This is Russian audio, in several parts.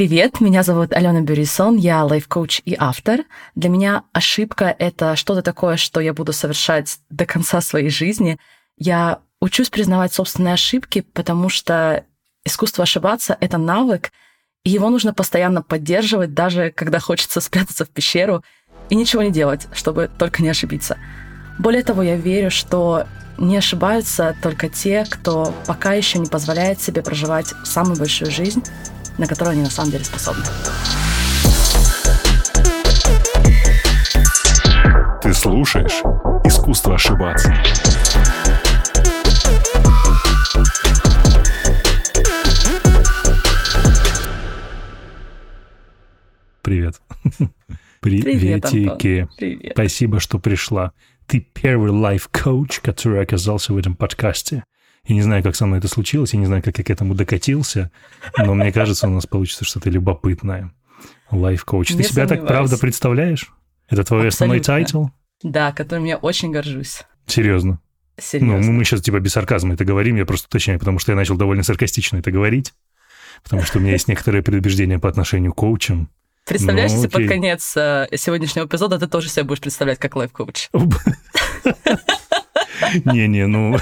Привет, меня зовут Алена Бюрисон, я лайф-коуч и автор. Для меня ошибка — это что-то такое, что я буду совершать до конца своей жизни. Я учусь признавать собственные ошибки, потому что искусство ошибаться — это навык, и его нужно постоянно поддерживать, даже когда хочется спрятаться в пещеру и ничего не делать, чтобы только не ошибиться. Более того, я верю, что не ошибаются только те, кто пока еще не позволяет себе проживать самую большую жизнь, на которую они на самом деле способны. Ты слушаешь «Искусство ошибаться». Привет. Приветики. Привет. Спасибо, что пришла. Ты первый лайф-коуч, который оказался в этом подкасте. Я не знаю, как со мной это случилось, я не знаю, как я к этому докатился, но мне кажется, у нас получится что-то любопытное. Лайф-коуч. Ты себя так правда представляешь? Это твой основной Абсолютно. title? Да, которым я очень горжусь. Серьезно? Ну, Серьезно. мы сейчас типа без сарказма это говорим, я просто уточняю, потому что я начал довольно саркастично это говорить, потому что у меня есть некоторые предубеждения по отношению к коучам. Представляешь, ну, если под конец э, сегодняшнего эпизода ты тоже себя будешь представлять как лайф-коуч? Не-не, ну,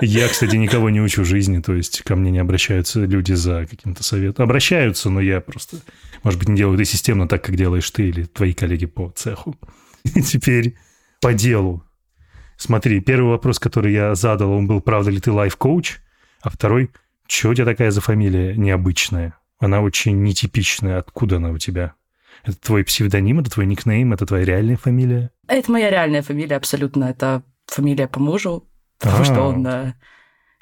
я, кстати, никого не учу жизни, то есть ко мне не обращаются люди за каким-то советом. Обращаются, но я просто, может быть, не делаю это системно так, как делаешь ты или твои коллеги по цеху. Теперь по делу. Смотри, первый вопрос, который я задал, он был, правда ли ты лайф-коуч? А второй, что у тебя такая за фамилия необычная? Она очень нетипичная. Откуда она у тебя? Это твой псевдоним, это твой никнейм, это твоя реальная фамилия? Это моя реальная фамилия абсолютно. Это фамилия по мужу, потому А. что он э,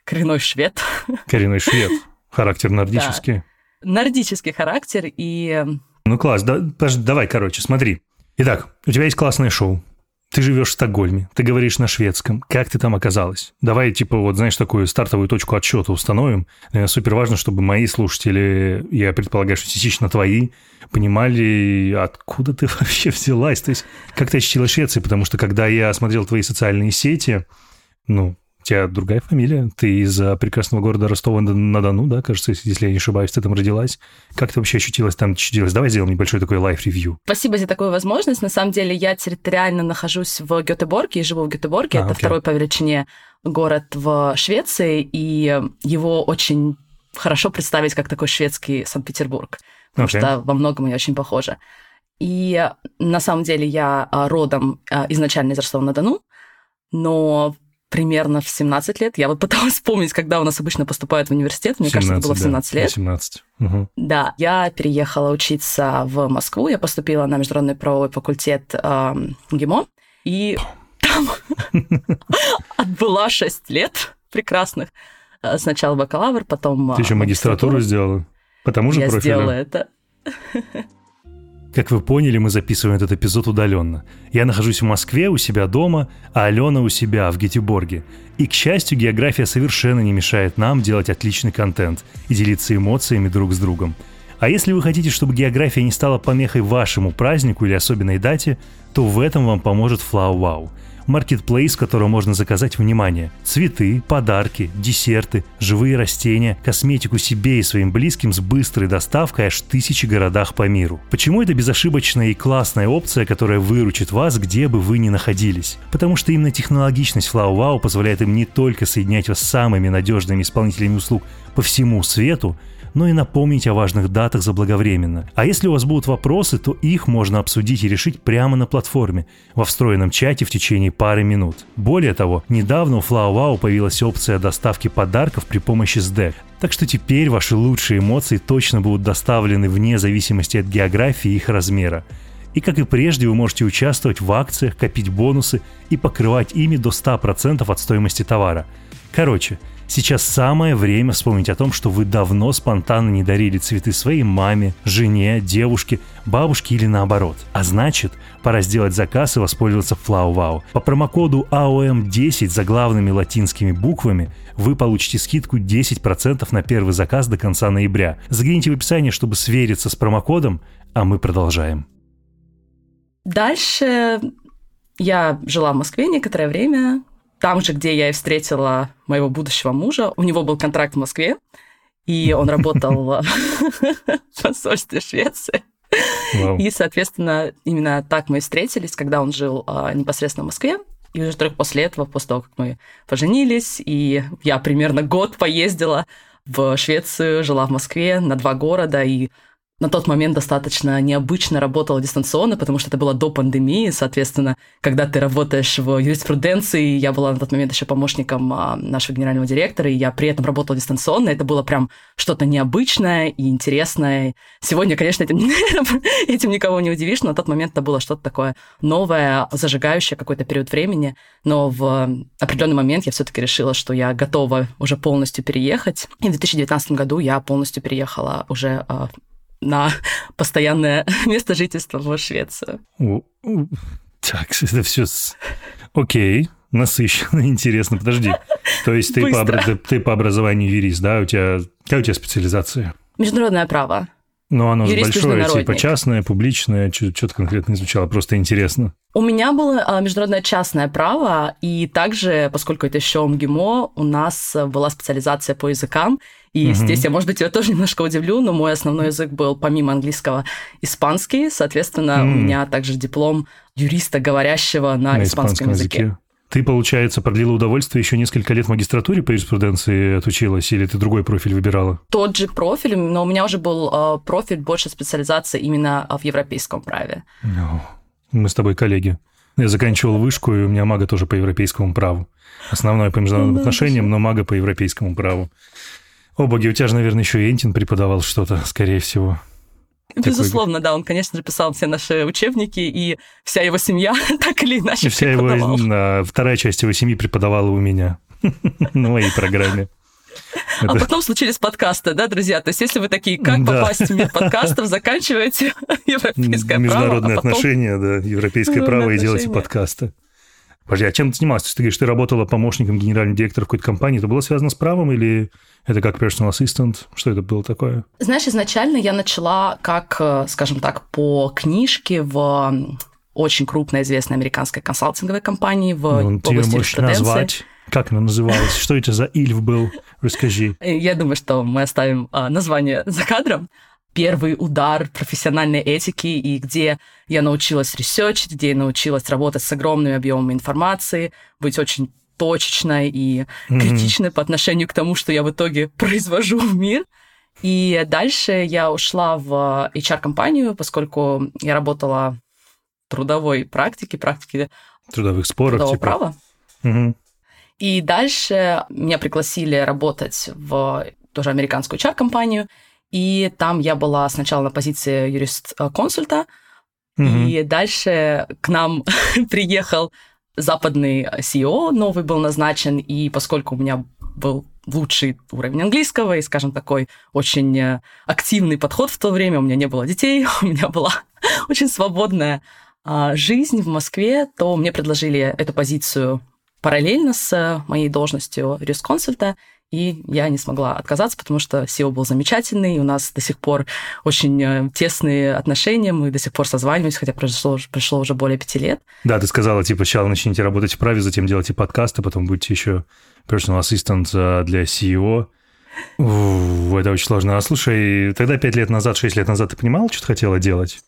коренной швед. Коренной швед. Характер нордический. Нордический характер и э, Ну класс, да, подожди, давай, короче, смотри. Итак, у тебя есть классное шоу. Ты живешь в Стокгольме, ты говоришь на шведском. Как ты там оказалась? Давай, типа, вот, знаешь, такую стартовую точку отсчета установим. Наверное, супер важно, чтобы мои слушатели, я предполагаю, что частично твои, понимали, откуда ты вообще взялась. То есть, как ты ощутила Швеции? Потому что, когда я смотрел твои социальные сети, ну, у тебя другая фамилия. Ты из а, прекрасного города Ростова-на-Дону, да, кажется, если я не ошибаюсь, ты там родилась. Как ты вообще ощутилась там, чудилась? Давай сделаем небольшой такой лайф-ревью. Спасибо за такую возможность. На самом деле я территориально нахожусь в Гетеборге и живу в Гетеборге. А, Это окей. второй по величине город в Швеции, и его очень хорошо представить как такой шведский Санкт-Петербург, потому Окей. что во многом они очень похожи. И на самом деле я а, родом а, изначально из Ростова-на-Дону, но примерно в 17 лет, я вот пыталась вспомнить, когда у нас обычно поступают в университет, мне кажется, это было в 17 да, лет. 18. Мгм. Да, я переехала учиться в Москву, я поступила на международный правовой факультет эм, ГИМО, и там отбыла 6 лет прекрасных. Э, Сначала бакалавр, потом... Ты еще э, магистратуру сделала? По тому же Я профилю? сделала это. Как вы поняли, мы записываем этот эпизод удаленно. Я нахожусь в Москве у себя дома, а Алена у себя в Гетеборге. И, к счастью, география совершенно не мешает нам делать отличный контент и делиться эмоциями друг с другом. А если вы хотите, чтобы география не стала помехой вашему празднику или особенной дате, то в этом вам поможет Flow Wow – маркетплейс, в котором можно заказать внимание. Цветы, подарки, десерты, живые растения, косметику себе и своим близким с быстрой доставкой аж в тысячи городах по миру. Почему это безошибочная и классная опция, которая выручит вас, где бы вы ни находились? Потому что именно технологичность Flow Wow позволяет им не только соединять вас с самыми надежными исполнителями услуг по всему свету, но и напомнить о важных датах заблаговременно. А если у вас будут вопросы, то их можно обсудить и решить прямо на платформе, во встроенном чате в течение пары минут. Более того, недавно у FlowWow появилась опция доставки подарков при помощи SDEC. Так что теперь ваши лучшие эмоции точно будут доставлены вне зависимости от географии и их размера. И как и прежде, вы можете участвовать в акциях, копить бонусы и покрывать ими до 100% от стоимости товара. Короче, сейчас самое время вспомнить о том, что вы давно спонтанно не дарили цветы своей маме, жене, девушке, бабушке или наоборот. А значит, пора сделать заказ и воспользоваться FlowWow. По промокоду AOM10 за главными латинскими буквами вы получите скидку 10% на первый заказ до конца ноября. Загляните в описание, чтобы свериться с промокодом, а мы продолжаем. Дальше я жила в Москве некоторое время, там же, где я и встретила моего будущего мужа. У него был контракт в Москве, и он работал в посольстве Швеции. Wow. И, соответственно, именно так мы и встретились, когда он жил а, непосредственно в Москве. И уже только после этого, после того, как мы поженились, и я примерно год поездила в Швецию, жила в Москве на два города, и на тот момент достаточно необычно работала дистанционно, потому что это было до пандемии, соответственно, когда ты работаешь в юриспруденции, я была на тот момент еще помощником а, нашего генерального директора, и я при этом работала дистанционно, это было прям что-то необычное и интересное. Сегодня, конечно, этим, этим никого не удивишь, но на тот момент это было что-то такое новое, зажигающее какой-то период времени, но в определенный момент я все-таки решила, что я готова уже полностью переехать, и в 2019 году я полностью переехала уже а, на постоянное место жительства в Швецию. Так, это все... Окей, насыщенно, интересно. Подожди. То есть ты по, ты, ты по образованию юрист, да? У тебя... Какая у тебя специализация? Международное право. Ну, оно же большое, типа частное, публичное, что-то конкретно изучало, просто интересно. У меня было а, международное частное право, и также, поскольку это еще МГИМО, у нас была специализация по языкам, и угу. здесь я, может быть, тебя тоже немножко удивлю, но мой основной язык был, помимо английского, испанский, соответственно, mm. у меня также диплом юриста, говорящего на, на испанском, испанском языке. языке. Ты, получается, продлила удовольствие еще несколько лет в магистратуре по юриспруденции отучилась, или ты другой профиль выбирала? Тот же профиль, но у меня уже был э, профиль больше специализация именно в европейском праве. No. Мы с тобой коллеги. Я заканчивал вышку, и у меня мага тоже по европейскому праву. Основное по международным отношениям, но мага по европейскому праву. О, боги, у тебя же, наверное, еще и Энтин преподавал что-то, скорее всего. Безусловно, да, он, конечно же, писал все наши учебники, и вся его семья так или иначе и вся его, вторая часть его семьи преподавала у меня на моей программе. А потом случились подкасты, да, друзья? То есть, если вы такие, как попасть в мир подкастов, заканчиваете европейское право. Международные а отношения, да, европейское право и делайте подкасты. Подожди, а чем ты занималась? Ты говоришь, ты работала помощником генерального директора в какой-то компании. Это было связано с правом или это как personal assistant? Что это было такое? Знаешь, изначально я начала как, э, скажем так, по книжке в очень крупной известной американской консалтинговой компании в ну, области ты можешь назвать? Как она называлась? Что это за Ильф был? Расскажи. Я думаю, что мы оставим а, название за кадром первый удар профессиональной этики, и где я научилась ресерчить, где я научилась работать с огромными объемами информации, быть очень точечной и mm-hmm. критичной по отношению к тому, что я в итоге произвожу в мир. И дальше я ушла в HR-компанию, поскольку я работала в трудовой практике, практике трудовых споров, трудового типа. права. Угу. И дальше меня пригласили работать в тоже американскую HR-компанию, и там я была сначала на позиции юрист-консульта, mm-hmm. и дальше к нам приехал западный CEO, новый был назначен, и поскольку у меня был лучший уровень английского и, скажем, такой очень э, активный подход в то время, у меня не было детей, у меня была очень свободная а, жизнь в Москве, то мне предложили эту позицию параллельно с моей должностью юрисконсульта, и я не смогла отказаться, потому что SEO был замечательный, и у нас до сих пор очень э, тесные отношения, мы до сих пор созваниваемся, хотя прошло, прошло уже более пяти лет. Да, ты сказала, типа, сначала начните работать в праве, затем делайте подкасты, потом будете еще personal assistant э, для SEO. Ух, это очень сложно. А слушай, тогда пять лет назад, шесть лет назад ты понимала, что ты хотела делать?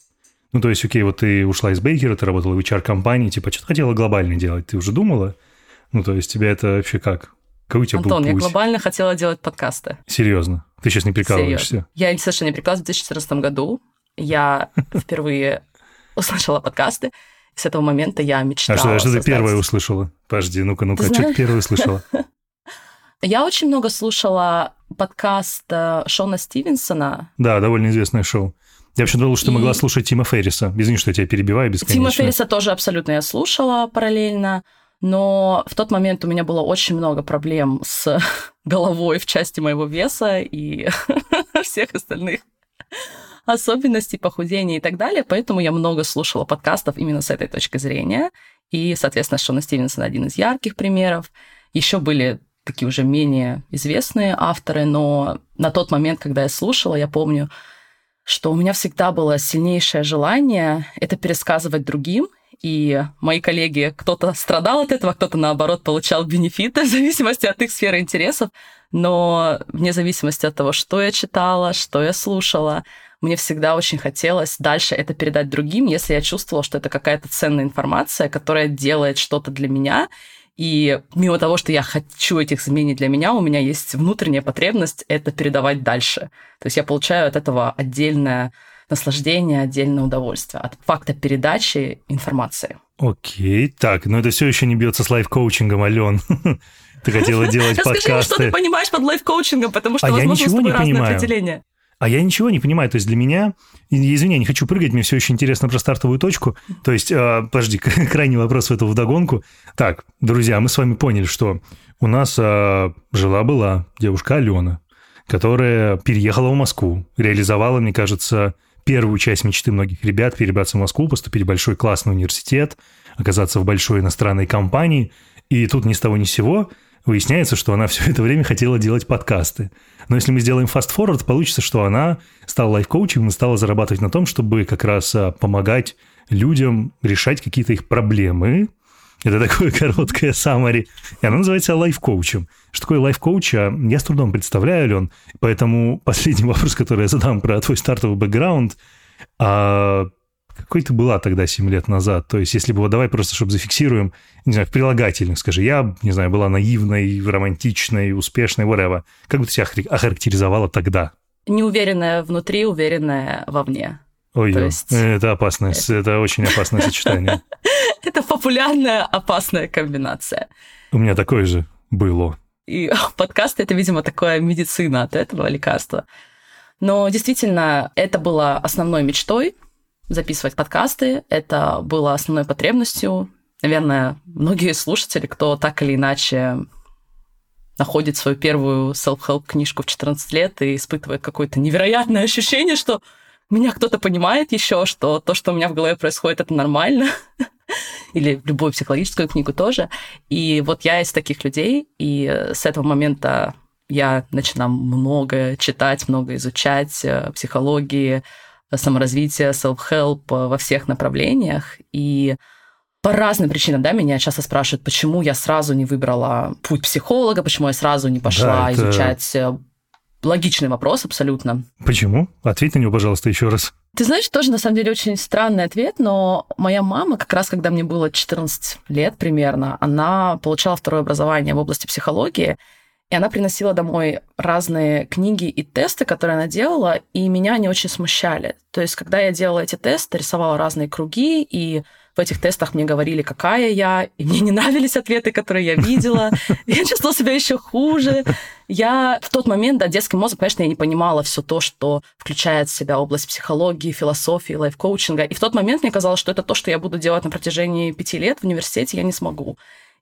Ну, то есть, окей, вот ты ушла из Бейкера, ты работала в HR-компании, типа, что ты хотела глобально делать? Ты уже думала? Ну, то есть, тебя это вообще как? Какой у тебя Антон, был путь? я глобально хотела делать подкасты. Серьезно? Ты сейчас не прикалываешься? Серьезно. Я совершенно не прикалываюсь. В 2014 году я впервые услышала подкасты. И с этого момента я мечтала. А что, а что ты первое услышала? Подожди, ну-ка, ну-ка, что ты первое услышала? Я очень много слушала подкаст э, Шона Стивенсона. Да, довольно известное шоу. Я вообще думал, что ты могла слушать Тима Ферриса. Извини, что я тебя перебиваю бесконечно. Тима Ферриса тоже абсолютно я слушала параллельно но в тот момент у меня было очень много проблем с головой в части моего веса и всех остальных особенностей похудения и так далее, поэтому я много слушала подкастов именно с этой точки зрения. И, соответственно, Шона Стивенсон один из ярких примеров. Еще были такие уже менее известные авторы, но на тот момент, когда я слушала, я помню, что у меня всегда было сильнейшее желание это пересказывать другим И мои коллеги, кто-то страдал от этого, кто-то, наоборот, получал бенефиты в зависимости от их сферы интересов. Но вне зависимости от того, что я читала, что я слушала, мне всегда очень хотелось дальше это передать другим, если я чувствовала, что это какая-то ценная информация, которая делает что-то для меня. И мимо того, что я хочу этих изменений для меня, у меня есть внутренняя потребность это передавать дальше. То есть я получаю от этого отдельное наслаждение, отдельное удовольствие от факта передачи информации. Окей, так, но это все еще не бьется с лайф-коучингом, Ален. Ты хотела делать подкасты. Расскажи, что ты понимаешь под лайф-коучингом, потому что, а возможно, я ничего не понимаю. определение. А я ничего не понимаю. То есть для меня, извини, я не хочу прыгать, мне все очень интересно про стартовую точку. То есть, э, подожди, крайний вопрос в эту вдогонку. Так, друзья, мы с вами поняли, что у нас э, жила-была девушка Алена, которая переехала в Москву, реализовала, мне кажется, первую часть мечты многих ребят перебраться в Москву, поступить в большой классный университет, оказаться в большой иностранной компании. И тут ни с того ни с сего выясняется, что она все это время хотела делать подкасты. Но если мы сделаем fast-forward, получится, что она стала лайф-коучем и стала зарабатывать на том, чтобы как раз а, помогать людям решать какие-то их проблемы. Это такое короткое summary. И она называется лайф-коучем. Что такое лайф-коуч, а, я с трудом представляю, Лен. Поэтому последний вопрос, который я задам про твой стартовый бэкграунд. А какой ты была тогда 7 лет назад? То есть, если бы, вот давай просто, чтобы зафиксируем, не знаю, в прилагательных, скажи, я, не знаю, была наивной, романтичной, успешной, whatever. Как бы ты себя охарактеризовала тогда? Неуверенная внутри, уверенная вовне. Ой, есть... это опасное, это... это очень опасное сочетание. Это популярная опасная комбинация. У меня такое же было. И подкаст это, видимо, такая медицина от этого лекарства. Но действительно, это было основной мечтой записывать подкасты. Это было основной потребностью. Наверное, многие слушатели, кто так или иначе находит свою первую self-help книжку в 14 лет и испытывает какое-то невероятное ощущение, что меня кто-то понимает еще, что то, что у меня в голове происходит, это нормально. Или любую психологическую книгу тоже. И вот я из таких людей, и с этого момента я начинаю много читать, много изучать э, психологии, саморазвития, self-help э, во всех направлениях. И по разным причинам, да, меня часто спрашивают, почему я сразу не выбрала путь психолога, почему я сразу не пошла да, это... изучать э, логичный вопрос абсолютно. Почему? Ответь на него, пожалуйста, еще раз. Ты знаешь, тоже на самом деле очень странный ответ, но моя мама, как раз когда мне было 14 лет примерно, она получала второе образование в области психологии, и она приносила домой разные книги и тесты, которые она делала, и меня они очень смущали. То есть, когда я делала эти тесты, рисовала разные круги, и в этих тестах мне говорили, какая я, и мне не нравились ответы, которые я видела. Я чувствовала себя еще хуже. Я в тот момент, да, детский мозг, конечно, я не понимала все то, что включает в себя область психологии, философии, лайф-коучинга. И в тот момент мне казалось, что это то, что я буду делать на протяжении пяти лет в университете, я не смогу.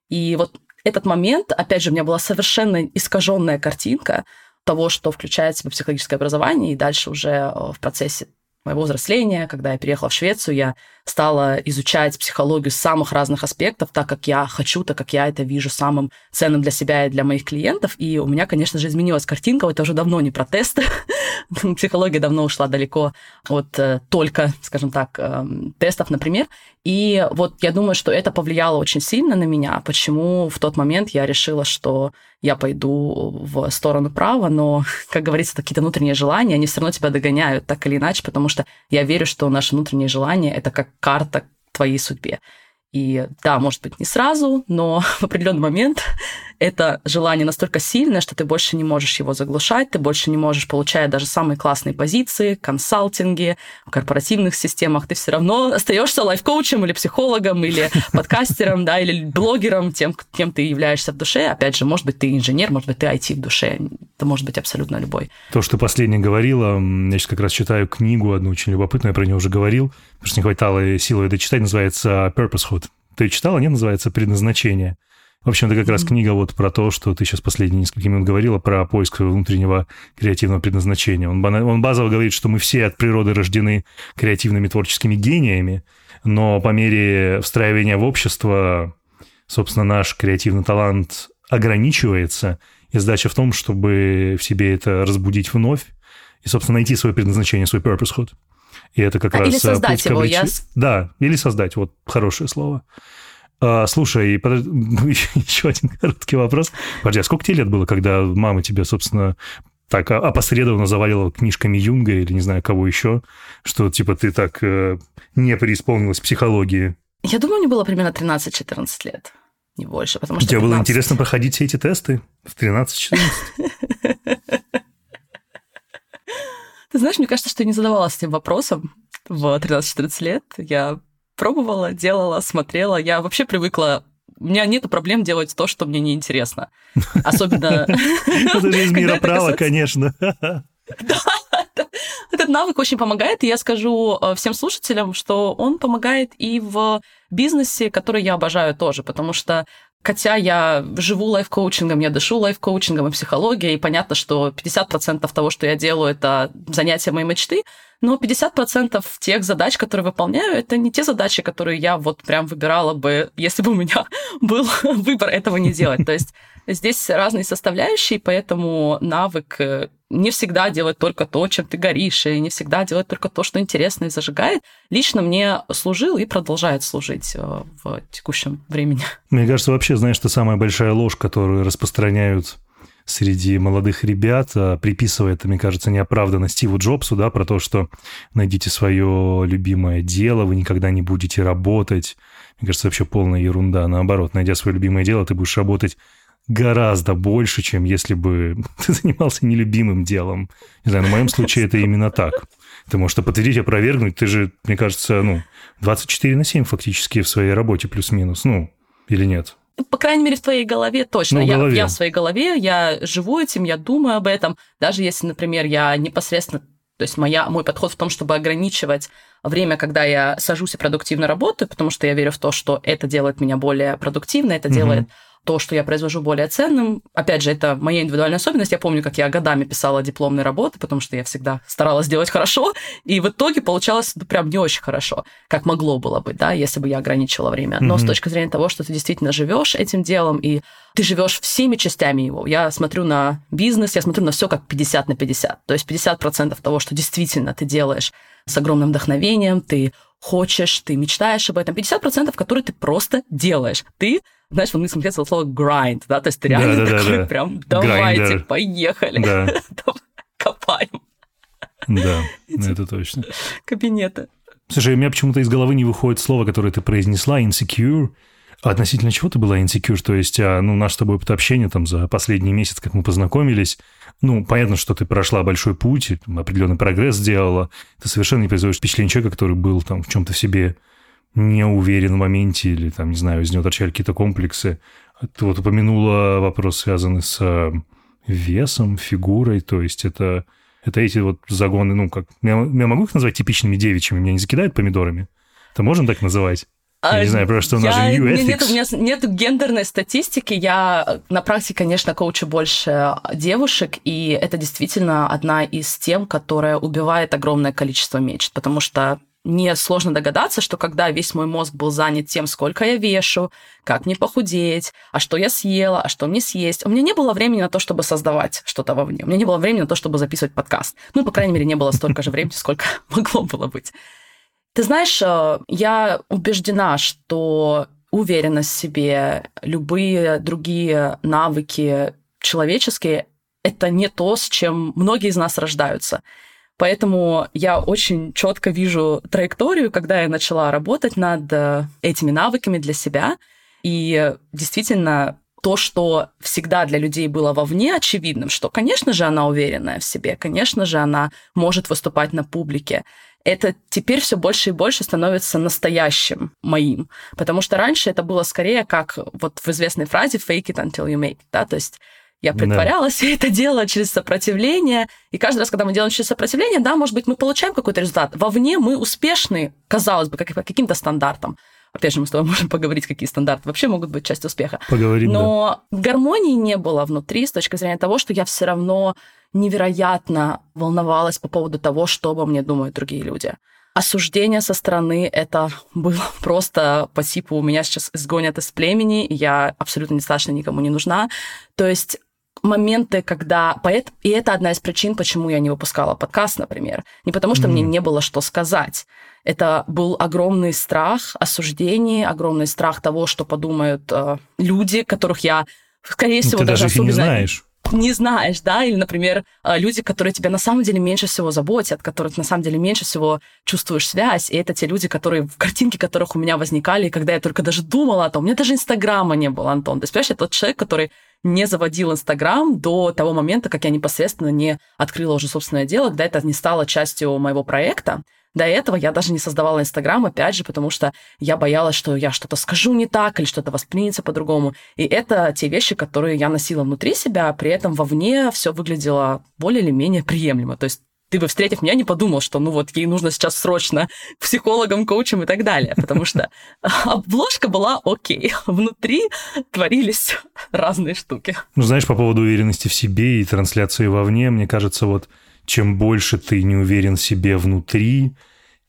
И вот этот момент, опять же, у меня была совершенно искаженная картинка того, что включает в себя психологическое образование, и дальше уже э, в процессе моего взросления, когда я переехала в Швецию, я стала изучать психологию с самых разных аспектов, так как я хочу, так как я это вижу самым ценным для себя и для моих клиентов. И у меня, конечно же, изменилась картинка. Это уже давно не про тесты. Психология давно ушла далеко от э, только, скажем так, э, тестов, например. И вот я думаю, что это повлияло очень сильно на меня, почему в тот момент я решила, что я пойду в сторону права, но, как говорится, какие-то внутренние желания, они все равно тебя догоняют так или иначе, потому что я верю, что наши внутренние желания — это как карта твоей судьбе. И да, может быть, не сразу, но в определенный момент это желание настолько сильное, что ты больше не можешь его заглушать, ты больше не можешь получать даже самые классные позиции, консалтинги, в корпоративных системах. Ты все равно остаешься лайф-коучем или психологом, или подкастером, да, или блогером, тем, кем ты являешься в душе. Опять же, может быть, ты инженер, может быть, ты IT в душе. Это может быть абсолютно любой. То, что последнее говорила, я сейчас как раз читаю книгу одну очень любопытную, я про нее уже говорил, потому что не хватало силы это читать, называется «Purposehood». Ты читала, не называется «Предназначение». В общем, это как раз книга вот про то, что ты сейчас последние несколько минут говорила, про поиск внутреннего креативного предназначения. Он, он базово говорит, что мы все от природы рождены креативными творческими гениями, но по мере встраивания в общество, собственно, наш креативный талант ограничивается, и задача в том, чтобы в себе это разбудить вновь и, собственно, найти свое предназначение, свой purposehood. И это как а, раз... Или создать путь его. обреч... Я... Да, или создать, вот хорошее слово. А, слушай, под... еще один короткий вопрос. Подожди, а сколько тебе лет было, когда мама тебе, собственно, так опосредованно завалила книжками Юнга или не знаю кого еще, что типа ты так э, не преисполнилась психологии? Я думаю, мне было примерно 13-14 лет, не больше, потому что Тебе 15... было интересно проходить все эти тесты в 13-14? Знаешь, мне кажется, что я не задавалась этим вопросом в 13-14 лет. Я пробовала, делала, смотрела. Я вообще привыкла у меня нет проблем делать то, что мне неинтересно. Особенно... Это же из мира права, конечно. Да, этот навык очень помогает, и я скажу э, всем слушателям, что он помогает и в бизнесе, который я обожаю тоже, потому что Хотя я живу лайф-коучингом, я дышу лайф-коучингом и психологией, и понятно, что 50% того, что я делаю, это занятия моей мечты, но 50% тех задач, которые выполняю, это не те задачи, которые я вот прям выбирала бы, если бы у меня был выбор этого не делать. То есть здесь разные составляющие, поэтому навык э, не всегда делать только то, чем ты горишь, и не всегда делать только то, что интересно и зажигает, лично мне служил и продолжает служить э, в текущем времени. Мне кажется, вообще, знаешь, что самая большая ложь, которую распространяют среди молодых ребят, а, приписывая это, мне кажется, неоправданно Стиву Джобсу, да, про то, что найдите свое любимое дело, вы никогда не будете работать. Мне кажется, вообще полная ерунда. Наоборот, найдя свое любимое дело, ты будешь работать гораздо больше, чем если бы ты занимался нелюбимым делом. Не знаю, в моем случае это именно так. Ты можешь это подтвердить, опровергнуть. Ты же, мне кажется, ну, 24 на 7 фактически в своей работе плюс-минус. Ну, или нет? по крайней мере, в твоей голове точно. Ну, в я, голове. я в своей голове, я живу этим, я думаю об этом. Даже если, например, я непосредственно то есть моя, мой подход в том, чтобы ограничивать время, когда я сажусь и продуктивно работаю, потому что я верю в то, что это делает меня более продуктивной, это mm-hmm. делает то, что я произвожу более ценным. Опять же, это моя индивидуальная особенность. Я помню, как я годами писала дипломные работы, потому что я всегда старалась делать хорошо, и в итоге получалось ну, прям не очень хорошо, как могло было быть, да, если бы я ограничила время. Но mm-hmm. с точки зрения того, что ты действительно живешь этим делом, и ты живешь всеми частями его. Я смотрю на бизнес, я смотрю на все как 50 на 50. То есть 50% того, что действительно ты делаешь с огромным вдохновением, ты хочешь, ты мечтаешь об этом. 50%, которые ты просто делаешь. Ты знаешь, в английском языке слово grind, да, то есть ты реально да, да, такой да, прям, давайте, grinder. поехали, Да. копаем Да, это точно. кабинеты. Слушай, у меня почему-то из головы не выходит слово, которое ты произнесла, insecure. А относительно чего ты была insecure? То есть, а, ну, наш с тобой опыт общения там за последний месяц, как мы познакомились, ну, понятно, что ты прошла большой путь, и, определенный прогресс сделала. Ты совершенно не производишь впечатление человека, который был там в чем-то в себе не уверен в моменте или, там, не знаю, из него торчали какие-то комплексы. Ты вот упомянула вопрос, связанный с э, весом, фигурой, то есть это, это эти вот загоны, ну, как... Я, я могу их назвать типичными девичьими? Меня не закидают помидорами? Это можно так называть? Я не знаю, просто у нас же А, Я- new нет, ethics. нет, у меня нет гендерной статистики. Я на практике, конечно, коучу больше девушек, и это действительно одна из тем, которая убивает огромное количество мечт, потому что мне сложно догадаться, что когда весь мой мозг был занят тем, сколько я вешу, как мне похудеть, а что я съела, а что мне съесть, у меня не было времени на то, чтобы создавать что-то вовне. У меня не было времени на то, чтобы записывать подкаст. Ну, по крайней мере, не было столько же времени, сколько могло было быть. Ты знаешь, э, я убеждена, что уверенность в себе, любые другие навыки человеческие — это не то, с чем многие из нас рождаются. Поэтому я очень четко вижу траекторию, когда я начала работать над э, этими навыками для себя. И действительно, то, что всегда для людей было вовне очевидным, что, конечно же, она уверенная в себе, конечно же, она может выступать на публике, это теперь все больше и больше становится настоящим моим. Потому что раньше это было скорее как вот в известной фразе «fake it until you make it», да, то есть я Да. притворялась, и это делала через сопротивление. И каждый раз, когда мы делаем через сопротивление, да, может быть, мы получаем какой-то результат. Вовне мы успешны, казалось бы, как по каким-то стандартам. Опять же, мы с тобой можем поговорить, какие стандарты вообще могут быть частью успеха. Поговорим, да. Но гармонии не было внутри с точки зрения того, что я все равно невероятно волновалась по поводу того, что обо мне думают другие люди. Осуждение со стороны это было просто по типу «меня сейчас изгонят из племени, я абсолютно недостаточно никому не нужна». То есть моменты, когда... И это одна из причин, почему я не выпускала подкаст, например. Не потому, что mm. мне не было что сказать. Это был огромный страх осуждений, огромный страх того, что подумают э, люди, которых я, скорее всего, Ты даже, даже особенно... не знаешь не знаешь, да, или, например, э, люди, которые тебя на самом деле меньше всего заботят, которых на самом деле меньше всего чувствуешь связь, и это те люди, которые, в картинке которых у меня возникали, когда я только даже думала о том, у меня даже Инстаграма не было, Антон. То есть, понимаешь, это тот человек, который не заводил Инстаграм до того момента, как я непосредственно не открыла уже собственное дело, когда это не стало частью моего проекта. До этого я даже не создавала Инстаграм, опять же, потому что я боялась, что я что-то скажу не так или что-то воспримется по-другому. И это те вещи, которые я носила внутри себя, при этом вовне все выглядело более или менее приемлемо. То есть ты бы, встретив меня, не подумал, что ну вот ей нужно сейчас срочно психологом, коучем и так далее, потому что обложка была окей, внутри творились разные штуки. Ну, знаешь, по поводу уверенности в себе и трансляции вовне, мне кажется, вот чем больше ты не уверен в себе внутри,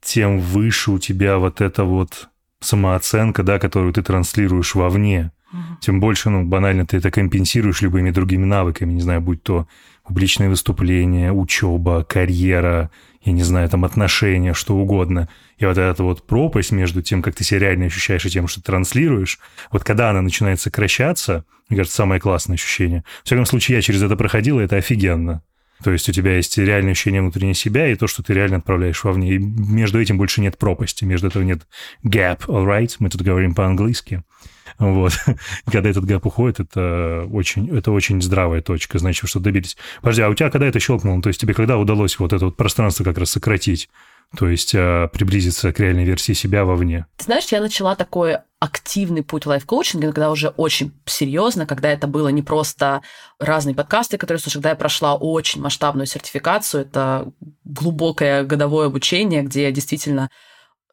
тем выше у тебя вот эта вот самооценка, да, которую ты транслируешь вовне. Тем больше, ну, банально ты это компенсируешь любыми другими навыками, не знаю, будь то публичные выступления, учеба, карьера, я не знаю, там отношения, что угодно. И вот эта вот пропасть между тем, как ты себя реально ощущаешь, и тем, что ты транслируешь, вот когда она начинает сокращаться, мне кажется, самое классное ощущение. В всяком случае, я через это проходил, и это офигенно. То есть у тебя есть реальное ощущение внутренней себя и то, что ты реально отправляешь вовне. И между этим больше нет пропасти, между этого нет gap, all right? Мы тут говорим по-английски. Вот. когда этот гэп уходит, это очень, это очень здравая точка, значит, что добились. Подожди, а у тебя когда это щелкнуло? То есть тебе когда удалось вот это вот пространство как раз сократить? То есть а, приблизиться к реальной версии себя вовне? Ты знаешь, я начала такой активный путь лайф-коучинга, когда уже очень серьезно, когда это было не просто разные подкасты, которые слушаю, когда я прошла очень масштабную сертификацию, это глубокое годовое обучение, где я действительно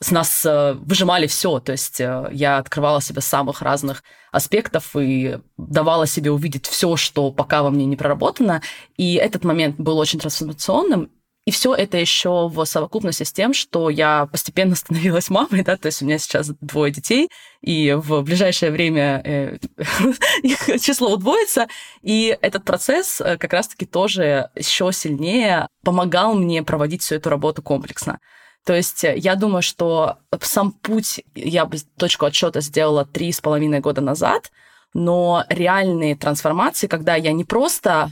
с нас э, выжимали все. То есть э, я открывала себя самых разных аспектов и давала себе увидеть все, что пока во мне не проработано. И этот момент был очень трансформационным. И все это еще в совокупности с тем, что я постепенно становилась мамой, да, то есть у меня сейчас двое детей, и в ближайшее время э, их число удвоится, и этот процесс как раз-таки тоже еще сильнее помогал мне проводить всю эту работу комплексно. То есть э, я думаю, что сам путь я бы точку отсчета сделала три с половиной года назад, но реальные трансформации, когда я не просто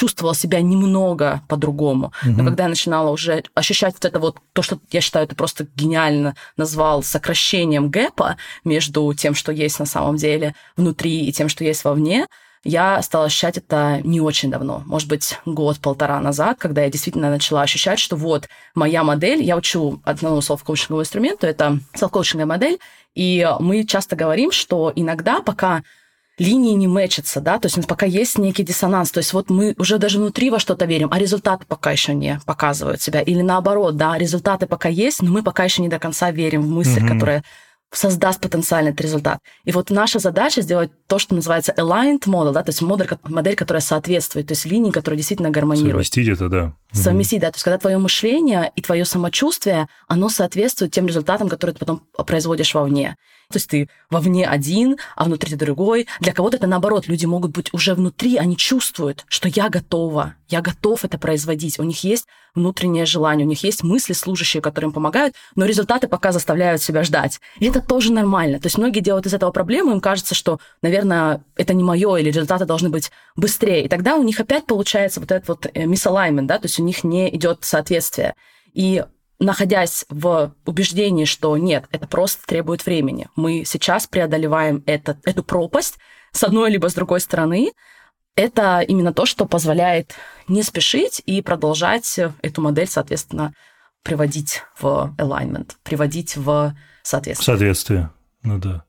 чувствовала себя немного по-другому. Угу. Но когда я начинала уже ощущать вот это вот, то, что я считаю, это просто гениально назвал сокращением гэпа между тем, что есть на самом деле внутри и тем, что есть вовне, я стала ощущать это не очень давно, может быть, год-полтора назад, когда я действительно начала ощущать, что вот моя модель, я учу одному селф-коучинговому инструменту, это селф-коучинговая модель, и мы часто говорим, что иногда пока линии не мэчатся, да, то есть пока есть некий диссонанс, то есть вот мы уже даже внутри во что-то верим, а результаты пока еще не показывают себя, или наоборот, да, результаты пока есть, но мы пока еще не до конца верим в мысль, mm-hmm. которая создаст потенциальный этот результат. И вот наша задача сделать то, что называется aligned model, да, то есть модель, модель, которая соответствует, то есть линии, которые действительно гармонируют. Совместить это, да. Совместить, да. То есть когда твое мышление и твое самочувствие, оно соответствует тем результатам, которые ты потом производишь вовне. То есть ты вовне один, а внутри ты другой. Для кого-то это наоборот. Люди могут быть уже внутри, они чувствуют, что я готова, я готов это производить. У них есть внутреннее желание, у них есть мысли служащие, которые им помогают, но результаты пока заставляют себя ждать. И это тоже нормально. То есть многие делают из этого проблему, им кажется, что, наверное, это не мое, или результаты должны быть быстрее. И тогда у них опять получается вот этот вот э, misalignment, да, то есть у них не идет соответствие. И находясь в убеждении, что нет, это просто требует времени. Мы сейчас преодолеваем это, эту пропасть с одной либо с другой стороны. Это именно то, что позволяет не спешить и продолжать эту модель, соответственно, приводить в alignment, приводить в соответствие. Соответствие, ну да.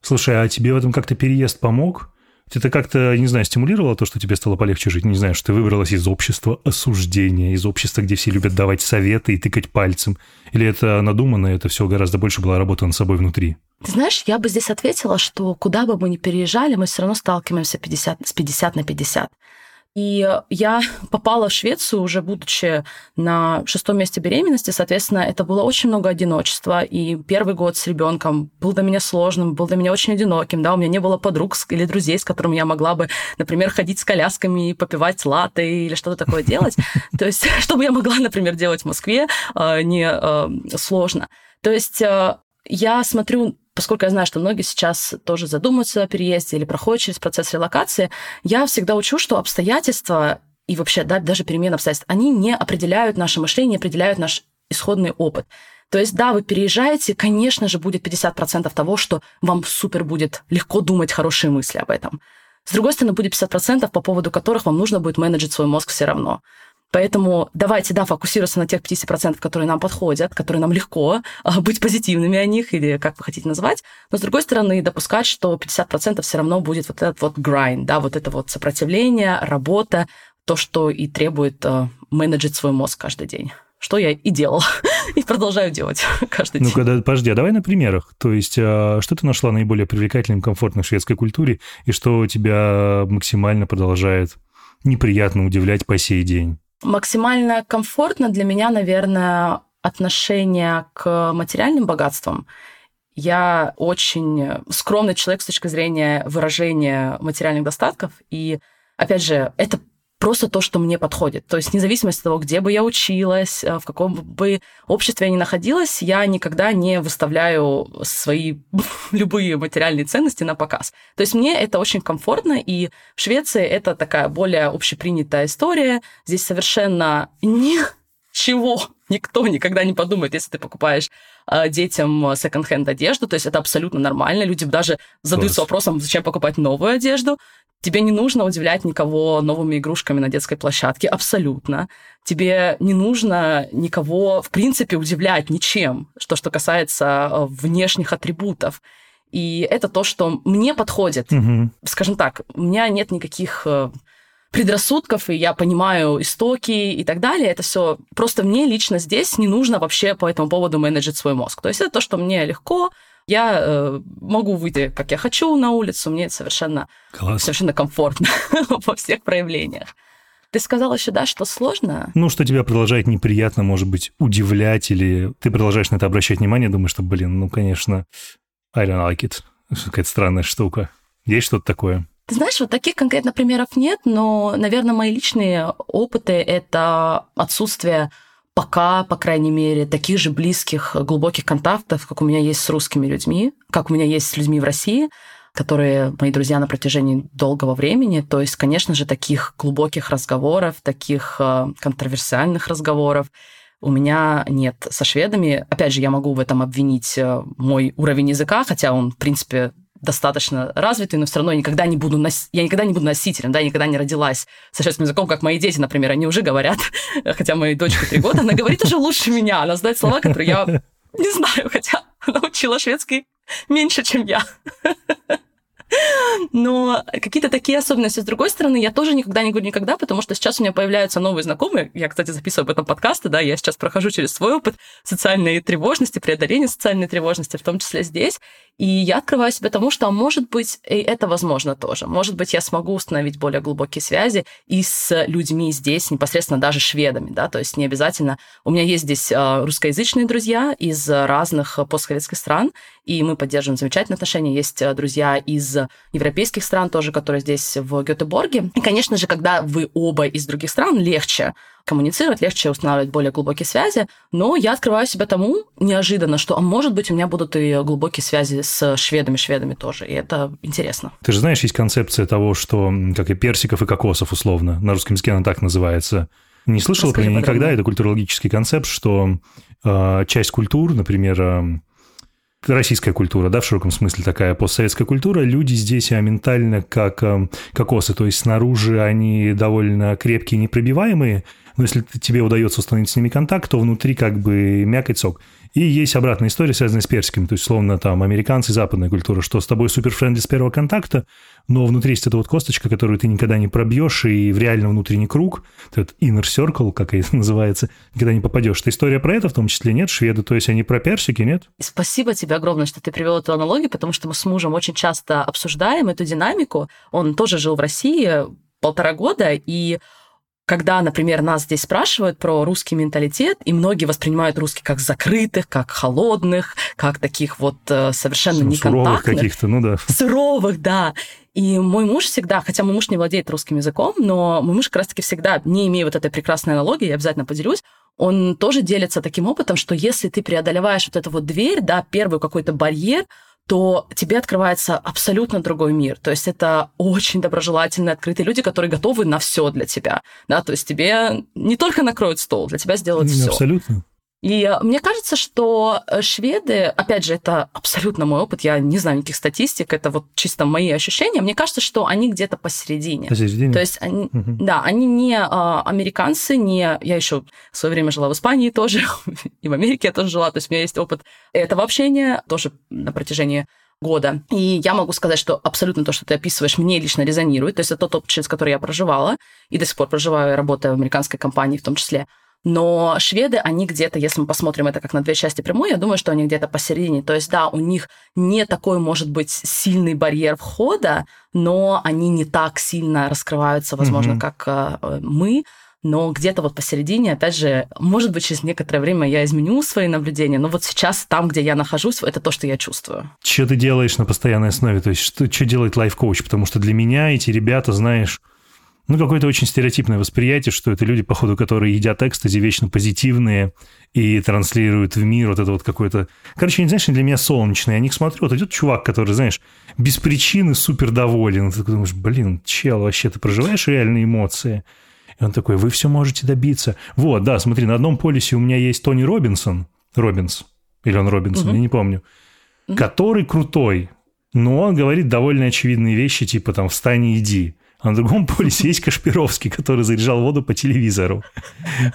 Слушай, а тебе в этом как-то переезд помог? Это как-то, не знаю, стимулировало то, что тебе стало полегче жить? Не знаю, что ты выбралась из общества осуждения, из общества, где все любят давать советы и тыкать пальцем? Или это надуманно, это все гораздо больше была работа над собой внутри? Ты знаешь, я бы здесь ответила, что куда бы мы ни переезжали, мы все равно сталкиваемся 50, с 50 на 50. И я попала в Швецию уже будучи на шестом месте беременности, соответственно, это было очень много одиночества. И первый год с ребенком был для меня сложным, был для меня очень одиноким, да, у меня не было подруг или друзей, с которыми я могла бы, например, ходить с колясками и попивать латы или что-то такое делать. То есть, чтобы я могла, например, делать в Москве, а, не а, сложно. То есть я смотрю поскольку я знаю, что многие сейчас тоже задумываются о переезде или проходят через процесс релокации, я всегда учу, что обстоятельства и вообще да, даже перемены обстоятельств, они не определяют наше мышление, не определяют наш исходный опыт. То есть, да, вы переезжаете, конечно же, будет 50% того, что вам супер будет легко думать хорошие мысли об этом. С другой стороны, будет 50%, по поводу которых вам нужно будет менеджить свой мозг все равно. Поэтому давайте, да, фокусироваться на тех 50%, которые нам подходят, которые нам легко, а, быть позитивными о них, или как вы хотите назвать. Но, с другой стороны, допускать, что 50% все равно будет вот этот вот grind, да, вот это вот сопротивление, работа, то, что и требует uh, менеджить свой мозг каждый день что я и делал, и продолжаю делать каждый день. Ну-ка, подожди, а давай на примерах. То есть, а, что ты нашла наиболее привлекательным, комфортным в шведской культуре, и что тебя максимально продолжает неприятно удивлять по сей день? Максимально комфортно для меня, наверное, отношение к материальным богатствам. Я очень скромный человек с точки зрения выражения материальных достатков. И, опять же, это просто то, что мне подходит. То есть независимо от того, где бы я училась, э, в каком бы обществе я ни находилась, я никогда не выставляю свои любые материальные ценности на показ. То есть мне это очень комфортно, и в Швеции это такая более общепринятая история. Здесь совершенно ничего никто никогда не подумает, если ты покупаешь э, детям секонд-хенд одежду, то есть это абсолютно нормально. Люди даже задаются Класс. вопросом, зачем покупать новую одежду. Тебе не нужно удивлять никого новыми игрушками на детской площадке, абсолютно. Тебе не нужно никого, в принципе, удивлять ничем, что, что касается э, внешних атрибутов. И это то, что мне подходит. Угу. Скажем так, у меня нет никаких э, предрассудков, и я понимаю истоки и так далее. Это все просто мне лично здесь не нужно вообще по этому поводу менеджить свой мозг. То есть это то, что мне легко, я э, могу выйти, как я хочу, на улицу, мне это совершенно, совершенно комфортно во всех проявлениях. Ты сказал еще, да, что сложно? Ну, что тебя продолжает неприятно, может быть, удивлять, или ты продолжаешь на это обращать внимание, думаешь, что, блин, ну, конечно, I don't like it. Какая-то странная штука. Есть что-то такое? Ты знаешь, вот таких конкретно примеров нет, но, наверное, мои личные опыты — это отсутствие пока, по крайней мере, таких же близких, глубоких контактов, как у меня есть с русскими людьми, как у меня есть с людьми в России, которые мои друзья на протяжении долгого времени. То есть, конечно же, таких глубоких разговоров, таких э, контроверсиальных разговоров у меня нет со шведами. Опять же, я могу в этом обвинить э, мой уровень языка, хотя он, в принципе, достаточно развитый, но все равно я никогда не буду, нос... я никогда не буду носителем, да, я никогда не родилась со шведским языком, как мои дети, например, они уже говорят, хотя моей дочке три года, она говорит уже лучше меня, она знает слова, которые я не знаю, хотя она учила шведский меньше, чем я. Но какие-то такие особенности. С другой стороны, я тоже никогда не говорю никогда, потому что сейчас у меня появляются новые знакомые. Я, кстати, записываю об этом подкасты, да, я сейчас прохожу через свой опыт социальной тревожности, преодоления социальной тревожности, в том числе здесь. И я открываю себя тому, что, может быть, и это возможно тоже. Может быть, я смогу установить более глубокие связи и с людьми здесь, непосредственно даже шведами, да, то есть не обязательно. У меня есть здесь а, русскоязычные друзья из разных постсоветских стран, и мы поддерживаем замечательные отношения. Есть а, друзья из европейских стран тоже, которые здесь в Гетеборге. И, конечно же, когда вы оба из других стран, легче коммуницировать, легче устанавливать более глубокие связи. Но я открываю себя тому неожиданно, что, а может быть, у меня будут и глубокие связи с шведами, шведами тоже. И это интересно. Ты же знаешь, есть концепция того, что как и персиков, и кокосов, условно. На русском языке она так называется. Не слышала про нее никогда. Это культурологический концепт, что э, часть культур, например, э, российская культура, да, в широком смысле такая постсоветская культура, люди здесь а, ментально как э, кокосы, то есть снаружи они довольно крепкие, непробиваемые, но если тебе удается установить с ними контакт, то внутри как бы мякоть сок. И есть обратная история, связанная с персиками, то есть, словно там, американцы, западная культура, что с тобой супер френдли с первого контакта, но внутри есть эта вот косточка, которую ты никогда не пробьешь, и в реально внутренний круг, этот inner circle, как это называется, никогда не попадешь. Это история про это в том числе, нет? Шведы, то есть они про персики, нет? Спасибо тебе огромное, что ты привел эту аналогию, потому что мы с мужем очень часто обсуждаем эту динамику. Он тоже жил в России, полтора года, и когда, например, нас здесь спрашивают про русский менталитет, и многие воспринимают русский как закрытых, как холодных, как таких вот э, совершенно Ну, неконтактных. Суровых каких-то, ну да. Суровых, да. И мой муж всегда, хотя мой муж не владеет русским языком, но мой муж как раз-таки всегда, не имея вот этой прекрасной аналогии, я обязательно поделюсь, он тоже делится таким опытом, что если ты преодолеваешь вот эту вот дверь, да, первый какой-то барьер, то тебе открывается абсолютно другой мир. То есть это очень доброжелательные, открытые люди, которые готовы на все для тебя. Да, то есть тебе не только накроют стол, для тебя сделают все. Абсолютно. И э, мне кажется, что э, шведы, опять же, это абсолютно мой опыт, я не знаю никаких статистик, это вот чисто мои ощущения. Мне кажется, что они где-то посередине. Посередине? То есть, они, Мгм. да, они не а, американцы, не... Я еще в свое время жила в Испании тоже, и в Америке я тоже жила, то есть у меня есть опыт этого общения тоже на протяжении года. И я могу сказать, что абсолютно то, что ты описываешь, мне лично резонирует. То есть это тот опыт, через который я проживала, и до сих пор проживаю, и работаю в американской компании в том числе. Но шведы, они где-то, если мы посмотрим это как на две части прямой, я думаю, что они где-то посередине. То есть, да, у них не такой, может быть, сильный барьер входа, но они не так сильно раскрываются, возможно, Мгм. как э, мы. Но где-то вот посередине, опять же, может быть, через некоторое время я изменю свои наблюдения, но вот сейчас там, где я нахожусь, это то, что я чувствую. Что ты делаешь на постоянной основе? То есть, что, что делает лайф-коуч? Потому что для меня эти ребята, знаешь, ну, какое-то очень стереотипное восприятие, что это люди, походу, которые едят экстази, вечно позитивные и транслируют в мир вот это вот какое-то... Короче, они, знаешь, они для меня солнечные. Я них смотрю, вот идет чувак, который, знаешь, без причины супер доволен. Ты думаешь, блин, чел, вообще, ты проживаешь реальные эмоции? И он такой, вы все можете добиться. Вот, да, смотри, на одном полюсе у меня есть Тони Робинсон, Робинс, или он Робинсон, Мгм. я не помню, Мгм. который крутой, но он говорит довольно очевидные вещи, типа там «встань и иди». А на другом полюсе есть Кашпировский, который заряжал воду по телевизору.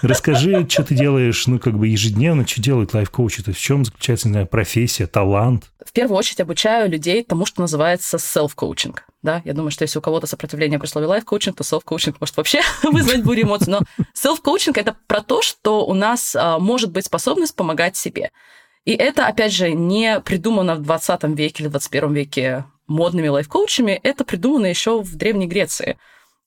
Расскажи, что ты делаешь, ну, как бы ежедневно, что делает лайф-коуч? То есть в чем заключается, не знаю, профессия, талант? В первую очередь обучаю людей тому, что называется self-coaching. Да? Я думаю, что если у кого-то сопротивление при слове life-коучинг, то self-coaching может вообще вызвать бурю эмоций. Но self-coaching — это про то, что у нас а, может быть способность помогать себе. И это, опять же, не придумано в 20 веке или 21 веке модными лайф-коучами, это придумано еще в Древней Греции.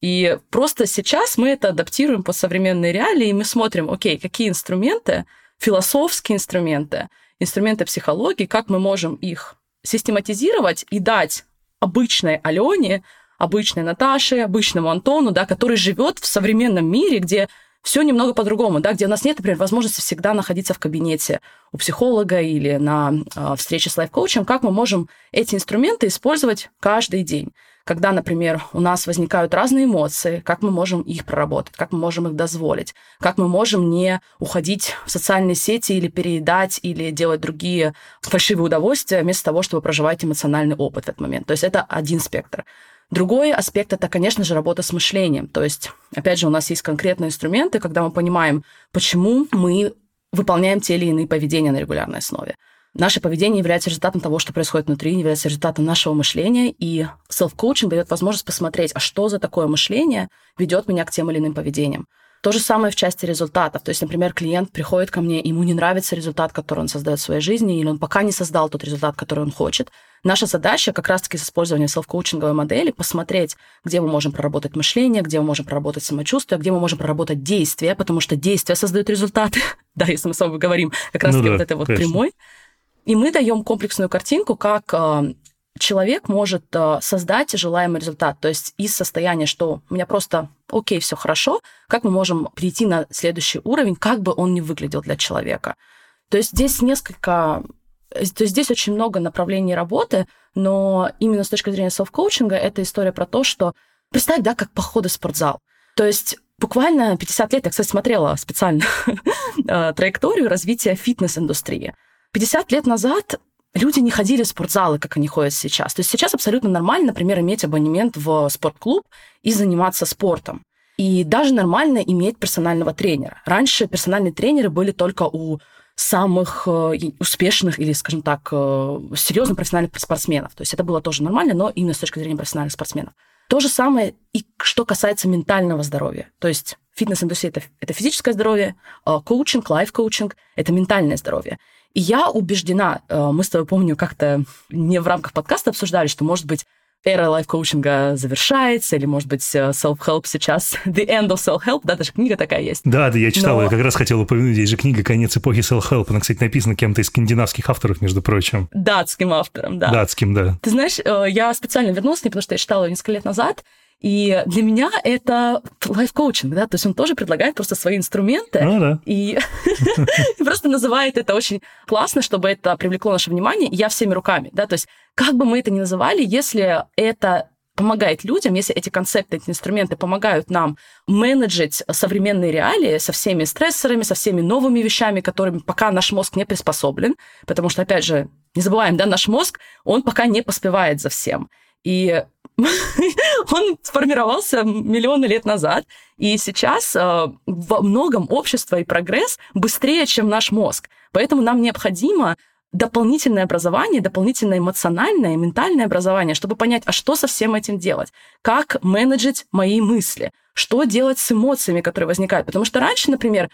И просто сейчас мы это адаптируем под современные реалии, и мы смотрим, окей, какие инструменты, философские инструменты, инструменты психологии, как мы можем их систематизировать и дать обычной Алене, обычной Наташе, обычному Антону, да, который живет в современном мире, где все немного по-другому, да, где у нас нет, например, возможности всегда находиться в кабинете у психолога или на э, встрече с лайф-коучем, как мы можем эти инструменты использовать каждый день. Когда, например, у нас возникают разные эмоции, как мы можем их проработать, как мы можем их дозволить, как мы можем не уходить в социальные сети или переедать, или делать другие фальшивые удовольствия, вместо того, чтобы проживать эмоциональный опыт в этот момент. То есть это один спектр. Другой аспект это, конечно же, работа с мышлением. То есть, опять же, у нас есть конкретные инструменты, когда мы понимаем, почему мы выполняем те или иные поведения на регулярной основе. Наше поведение является результатом того, что происходит внутри, является результатом нашего мышления, и селф-коучинг дает возможность посмотреть, а что за такое мышление ведет меня к тем или иным поведениям. То же самое в части результатов. То есть, например, клиент приходит ко мне, ему не нравится результат, который он создает в своей жизни, или он пока не создал тот результат, который он хочет. Наша задача как раз-таки с использованием селф-коучинговой модели посмотреть, где мы можем проработать мышление, где мы можем проработать самочувствие, где мы можем проработать действия, потому что действия создают результаты. да, если мы с вами говорим как раз-таки Ну да, вот этой вот конечно. прямой. И мы даем комплексную картинку, как э, человек может э, создать желаемый результат. То есть из состояния, что у меня просто окей, все хорошо, как мы можем перейти на следующий уровень, как бы он ни выглядел для человека. То есть здесь несколько... То есть здесь очень много направлений работы, но именно с точки зрения селф-коучинга это история про то, что представь, да, как походы в спортзал. То есть буквально 50 лет, я, кстати, смотрела специально э, траекторию развития фитнес-индустрии. 50 лет назад люди не ходили в спортзалы, как они ходят сейчас. То есть сейчас абсолютно нормально, например, иметь абонемент в спортклуб и заниматься спортом. И даже нормально иметь персонального тренера. Раньше персональные тренеры были только у самых э, успешных или, скажем так, э, серьезных профессиональных спортсменов. То есть это было тоже нормально, но именно с точки зрения профессиональных спортсменов. То же самое и что касается ментального здоровья. То есть фитнес-индустрия это, это физическое здоровье, э, коучинг, лайф-коучинг это ментальное здоровье. Я убеждена, э, мы с тобой, помню, как-то не в рамках подкаста обсуждали, что, может быть, эра лайф-коучинга завершается, или, может быть, э, self-help сейчас, the end of self-help, да, даже книга такая есть. Да, да, я читал, Но... я как раз хотел упомянуть, есть же книга «Конец эпохи self-help», она, кстати, написана кем-то из скандинавских авторов, между прочим. Датским автором, да. Датским, да. Ты знаешь, э, я специально вернулась к ней, потому что я читала ее несколько лет назад, и для меня это лайф-коучинг, да, то есть он тоже предлагает просто свои инструменты ну, да. и просто называет это очень классно, чтобы это привлекло наше внимание, и я всеми руками, да, то есть как бы мы это ни называли, если это помогает людям, если эти концепты, эти инструменты помогают нам менеджить современные реалии со всеми стрессорами, со всеми новыми вещами, которыми пока наш мозг не приспособлен, потому что, опять же, не забываем, да, наш мозг, он пока не поспевает за всем. И он сформировался миллионы лет назад, и сейчас э, во многом общество и прогресс быстрее, чем наш мозг. Поэтому нам необходимо дополнительное образование, дополнительное эмоциональное, ментальное образование, чтобы понять, а что со всем этим делать, как менеджить мои мысли, что делать с эмоциями, которые возникают. Потому что раньше, например,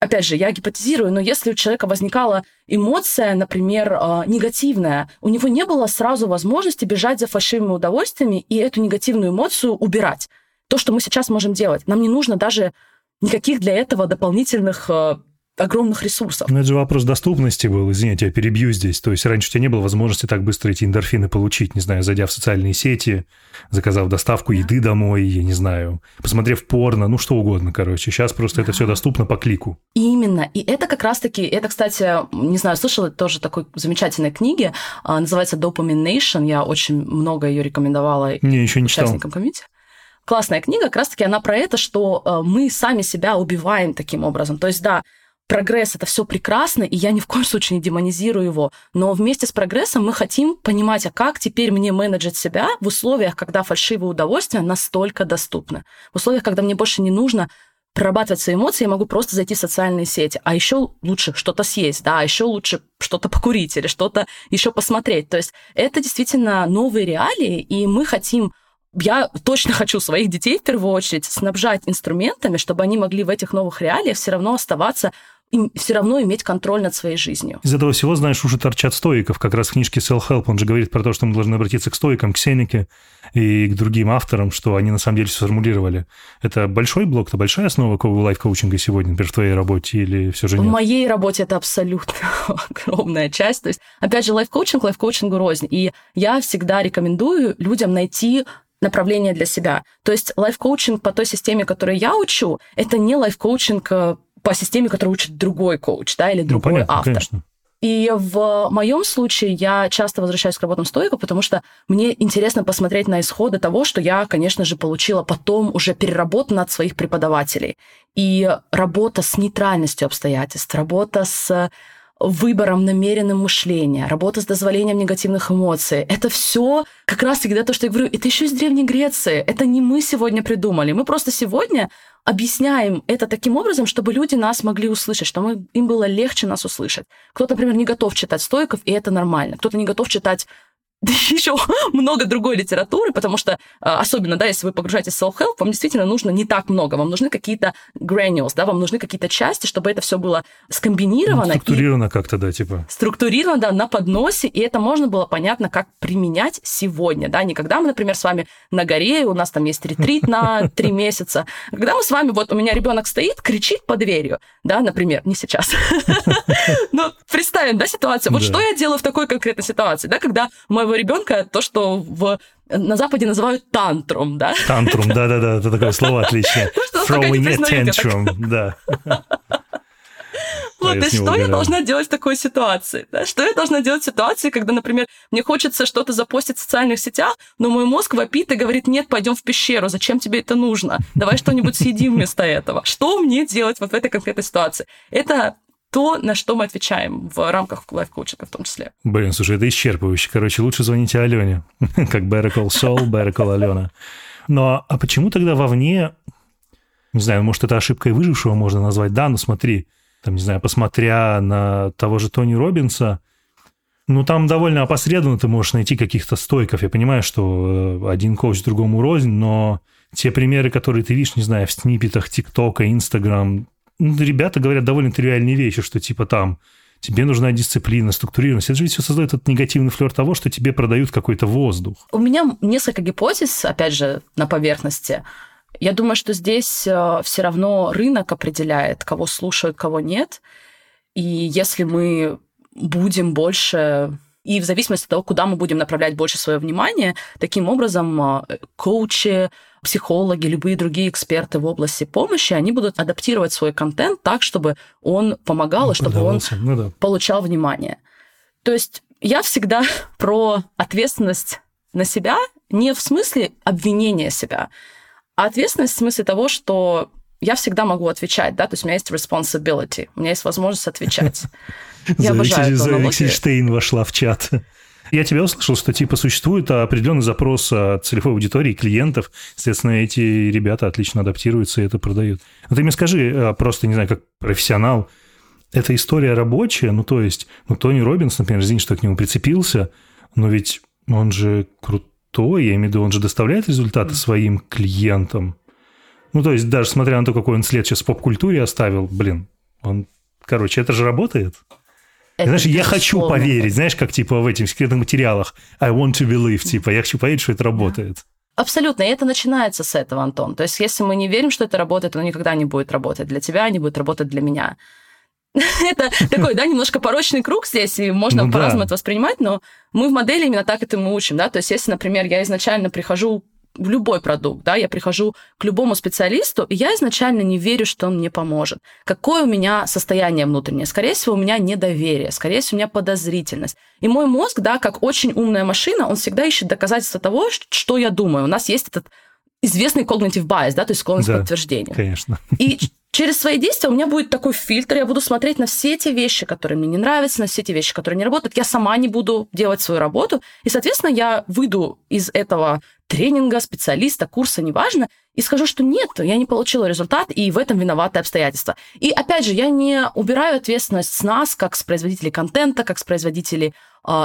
опять же, я гипотезирую, но если у человека возникала эмоция, например, э, негативная, у него не было сразу возможности бежать за фальшивыми удовольствиями и эту негативную эмоцию убирать. То, что мы сейчас можем делать. Нам не нужно даже никаких для этого дополнительных э, огромных ресурсов. Но это же вопрос доступности был, извините, я перебью здесь. То есть раньше у тебя не было возможности так быстро эти эндорфины получить, не знаю, зайдя в социальные сети, заказав доставку еды домой, я не знаю, посмотрев порно, ну что угодно, короче. Сейчас просто это все доступно по клику. Именно. И это как раз-таки, это, кстати, не знаю, слышала тоже такой замечательной книги, а, называется Dopamine Nation, я очень много ее рекомендовала не, еще не участникам читал. комьюнити классная книга, как раз-таки она про это, что а, мы сами себя убиваем таким образом. То есть, да, прогресс это все прекрасно, и я ни в коем случае не демонизирую его, но вместе с прогрессом мы хотим понимать, а как теперь мне менеджить себя в условиях, когда фальшивые удовольствия настолько доступны, в условиях, когда мне больше не нужно прорабатывать свои эмоции, я могу просто зайти в социальные сети, а еще лучше что-то съесть, да, а еще лучше что-то покурить или что-то еще посмотреть. То есть это действительно новые реалии, и мы хотим я точно хочу своих детей в первую очередь снабжать инструментами, чтобы они могли в этих новых реалиях все равно оставаться им все равно иметь контроль над своей жизнью. Из этого всего, знаешь, уже торчат стоиков. Как раз в книжке Self-Help он же говорит про то, что мы должны обратиться к стоикам, к Сенеке и к другим авторам, что они на самом деле все сформулировали. Это большой блок, это большая основа лайф-коучинга сегодня, например, в твоей работе или все же нет? В моей работе это абсолютно огромная часть. То есть, опять же, лайф-коучинг, лайф-коучингу рознь. И я всегда рекомендую людям найти направление для себя. То есть лайф-коучинг по той системе, которую я учу, это не лайф-коучинг э, по системе, которую учит другой коуч, да, или ну, другой ну, понятно, автор. Конечно. И в моем случае я часто возвращаюсь к работам стоиков, потому что мне интересно посмотреть на исходы того, что я, конечно же, получила потом уже переработано от своих преподавателей. И работа с нейтральностью обстоятельств, работа с выбором намеренным мышления, работа с дозволением негативных эмоций. Это все как раз всегда то, что я говорю, это еще из Древней Греции. Это не мы сегодня придумали. Мы просто сегодня объясняем это таким образом, чтобы люди нас могли услышать, чтобы им было легче нас услышать. Кто-то, например, не готов читать стойков, и это нормально. Кто-то не готов читать еще много другой литературы, потому что, а, особенно, да, если вы погружаетесь в self-help, вам действительно нужно не так много, вам нужны какие-то granules, да, вам нужны какие-то части, чтобы это все было скомбинировано. Ну, структурировано как-то, да, типа. Структурировано, да, на подносе, и это можно было понятно, как применять сегодня, да, не когда мы, например, с вами на горе, у нас там есть ретрит на три месяца, когда мы с вами, вот у меня ребенок стоит, кричит по дверью, да, например, не сейчас. Но представим, да, ситуацию. Вот что я делаю в такой конкретной ситуации, да, когда моего ребенка то, что в на Западе называют тантрум, да? Тантрум, да-да-да, это такое слово отличное. Throwing a tantrum, да. Вот, и что я должна делать в такой ситуации? Да? Что я должна делать в ситуации, когда, например, мне хочется что-то запостить в социальных сетях, но мой мозг вопит и говорит, нет, пойдем в пещеру, зачем тебе это нужно? Давай что-нибудь съедим вместо этого. Что мне делать вот в этой конкретной ситуации? Это то, на что мы отвечаем в рамках лайф-коучинга в том числе. Блин, слушай, это исчерпывающе. Короче, лучше звоните Алене. как Better Call Saul, Better Call Алена. Но а почему тогда вовне, не знаю, может, это ошибкой выжившего можно назвать, да, но смотри, там, не знаю, посмотря на того же Тони Робинса, ну, там довольно опосредованно ты можешь найти каких-то стойков. Я понимаю, что э, один коуч другому рознь, но те примеры, которые ты видишь, не знаю, в сниппетах ТикТока, Инстаграм, ну, ребята говорят довольно тривиальные вещи, что типа там тебе нужна дисциплина, структурированность. Это же все создает этот негативный флер того, что тебе продают какой-то воздух. У меня несколько гипотез, опять же, на поверхности. Я думаю, что здесь э, все равно рынок определяет, кого слушают, кого нет. И если мы будем больше и в зависимости от того, куда мы будем направлять больше свое внимание, таким образом э, коучи, психологи, любые другие эксперты в области помощи, они будут адаптировать свой контент так, чтобы он помогал, и чтобы он ну, да. получал внимание. То есть я всегда про ответственность на себя не в смысле обвинения себя, а ответственность в смысле того, что я всегда могу отвечать, да, то есть у меня есть responsibility, у меня есть возможность отвечать. Я обожаю эту Штейн вошла в чат. Я тебя услышал, что типа существует определенный запрос от целевой аудитории, клиентов. Соответственно, эти ребята отлично адаптируются и это продают. Но ты мне скажи, а, просто, не знаю, как профессионал, эта история рабочая? Ну, то есть, ну, Тони Робинс, например, извини, что к нему прицепился, но ведь он же крутой, я имею в виду, он же доставляет результаты своим клиентам. Ну, то есть, даже смотря на то, какой он след сейчас в поп-культуре оставил, блин, он, короче, это же работает. Это знаешь, я хочу поверить, знаешь, как типа в этих секретных материалах I want to believe, типа, я хочу поверить, что это работает. Абсолютно, и это начинается с этого, Антон. То есть, если мы не верим, что это работает, оно никогда не будет работать для тебя, не будет работать для меня. это такой, да, немножко порочный круг здесь, и можно ну, по-разному да. это воспринимать, но мы в модели именно так это мы учим, да. То есть, если, например, я изначально прихожу в любой продукт, да, я прихожу к любому специалисту, и я изначально не верю, что он мне поможет. Какое у меня состояние внутреннее? Скорее всего, у меня недоверие, скорее всего, у меня подозрительность. И мой мозг, да, как очень умная машина, он всегда ищет доказательства того, что я думаю. У нас есть этот известный cognitive bias, да, то есть склонность да, к подтверждению. конечно. И через свои действия у меня будет такой фильтр, я буду смотреть на все те вещи, которые мне не нравятся, на все те вещи, которые не работают. Я сама не буду делать свою работу, и, соответственно, я выйду из этого тренинга, специалиста, курса, неважно, и скажу, что нет, я не получила результат, и в этом виноваты обстоятельства. И опять же, я не убираю ответственность с нас, как с производителей контента, как с производителей э,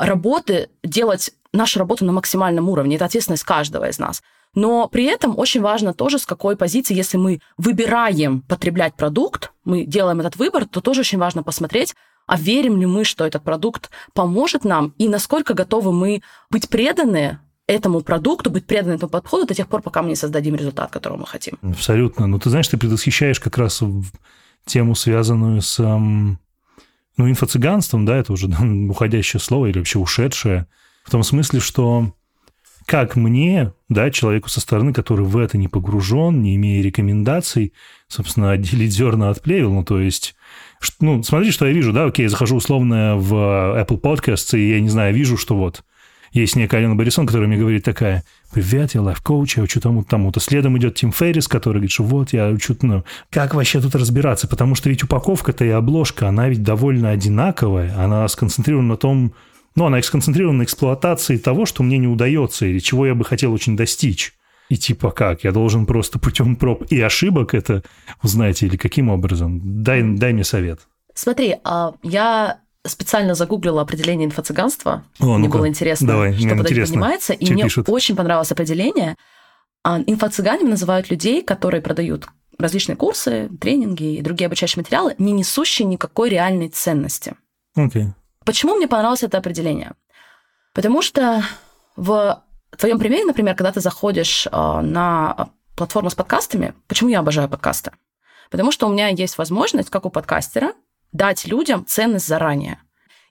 работы, делать нашу работу на максимальном уровне. Это ответственность каждого из нас. Но при этом очень важно тоже, с какой позиции, если мы выбираем потреблять продукт, мы делаем этот выбор, то тоже очень важно посмотреть, а верим ли мы, что этот продукт поможет нам, и насколько готовы мы быть преданы этому продукту, быть преданным этому подходу до тех пор, пока мы не создадим результат, которого мы хотим. Абсолютно. Но ну, ты знаешь, ты предвосхищаешь как раз тему, связанную с ну, инфо-цыганством, да, это уже уходящее слово или вообще ушедшее, в том смысле, что как мне, да, человеку со стороны, который в это не погружен, не имея рекомендаций, собственно, отделить зерна от плевел, ну, то есть, ну, смотри, что я вижу, да, окей, захожу условно в Apple Podcasts, и я не знаю, вижу, что вот есть некая Алена Борисон, которая мне говорит такая, привет, я лайф-коуч, я учу тому-то, тому-то. Следом идет Тим Феррис, который говорит, что вот, я учу, ну, как вообще тут разбираться? Потому что ведь упаковка-то и обложка, она ведь довольно одинаковая, она сконцентрирована на том, ну, она сконцентрирована на эксплуатации того, что мне не удается, или чего я бы хотел очень достичь. И типа как? Я должен просто путем проб и ошибок это узнать или каким образом? Дай, дай мне совет. Смотри, а я специально загуглила определение инфо-цыганства. О, мне было интересно, давай, что под этим понимается. И мне пишут? очень понравилось определение. А, инфо-цыганами называют людей, которые продают различные курсы, тренинги и другие обучающие материалы, не несущие никакой реальной ценности. Okay. Почему мне понравилось это определение? Потому что в твоем примере, например, когда ты заходишь а, на платформу с подкастами, почему я обожаю подкасты? Потому что у меня есть возможность, как у подкастера, дать людям ценность заранее.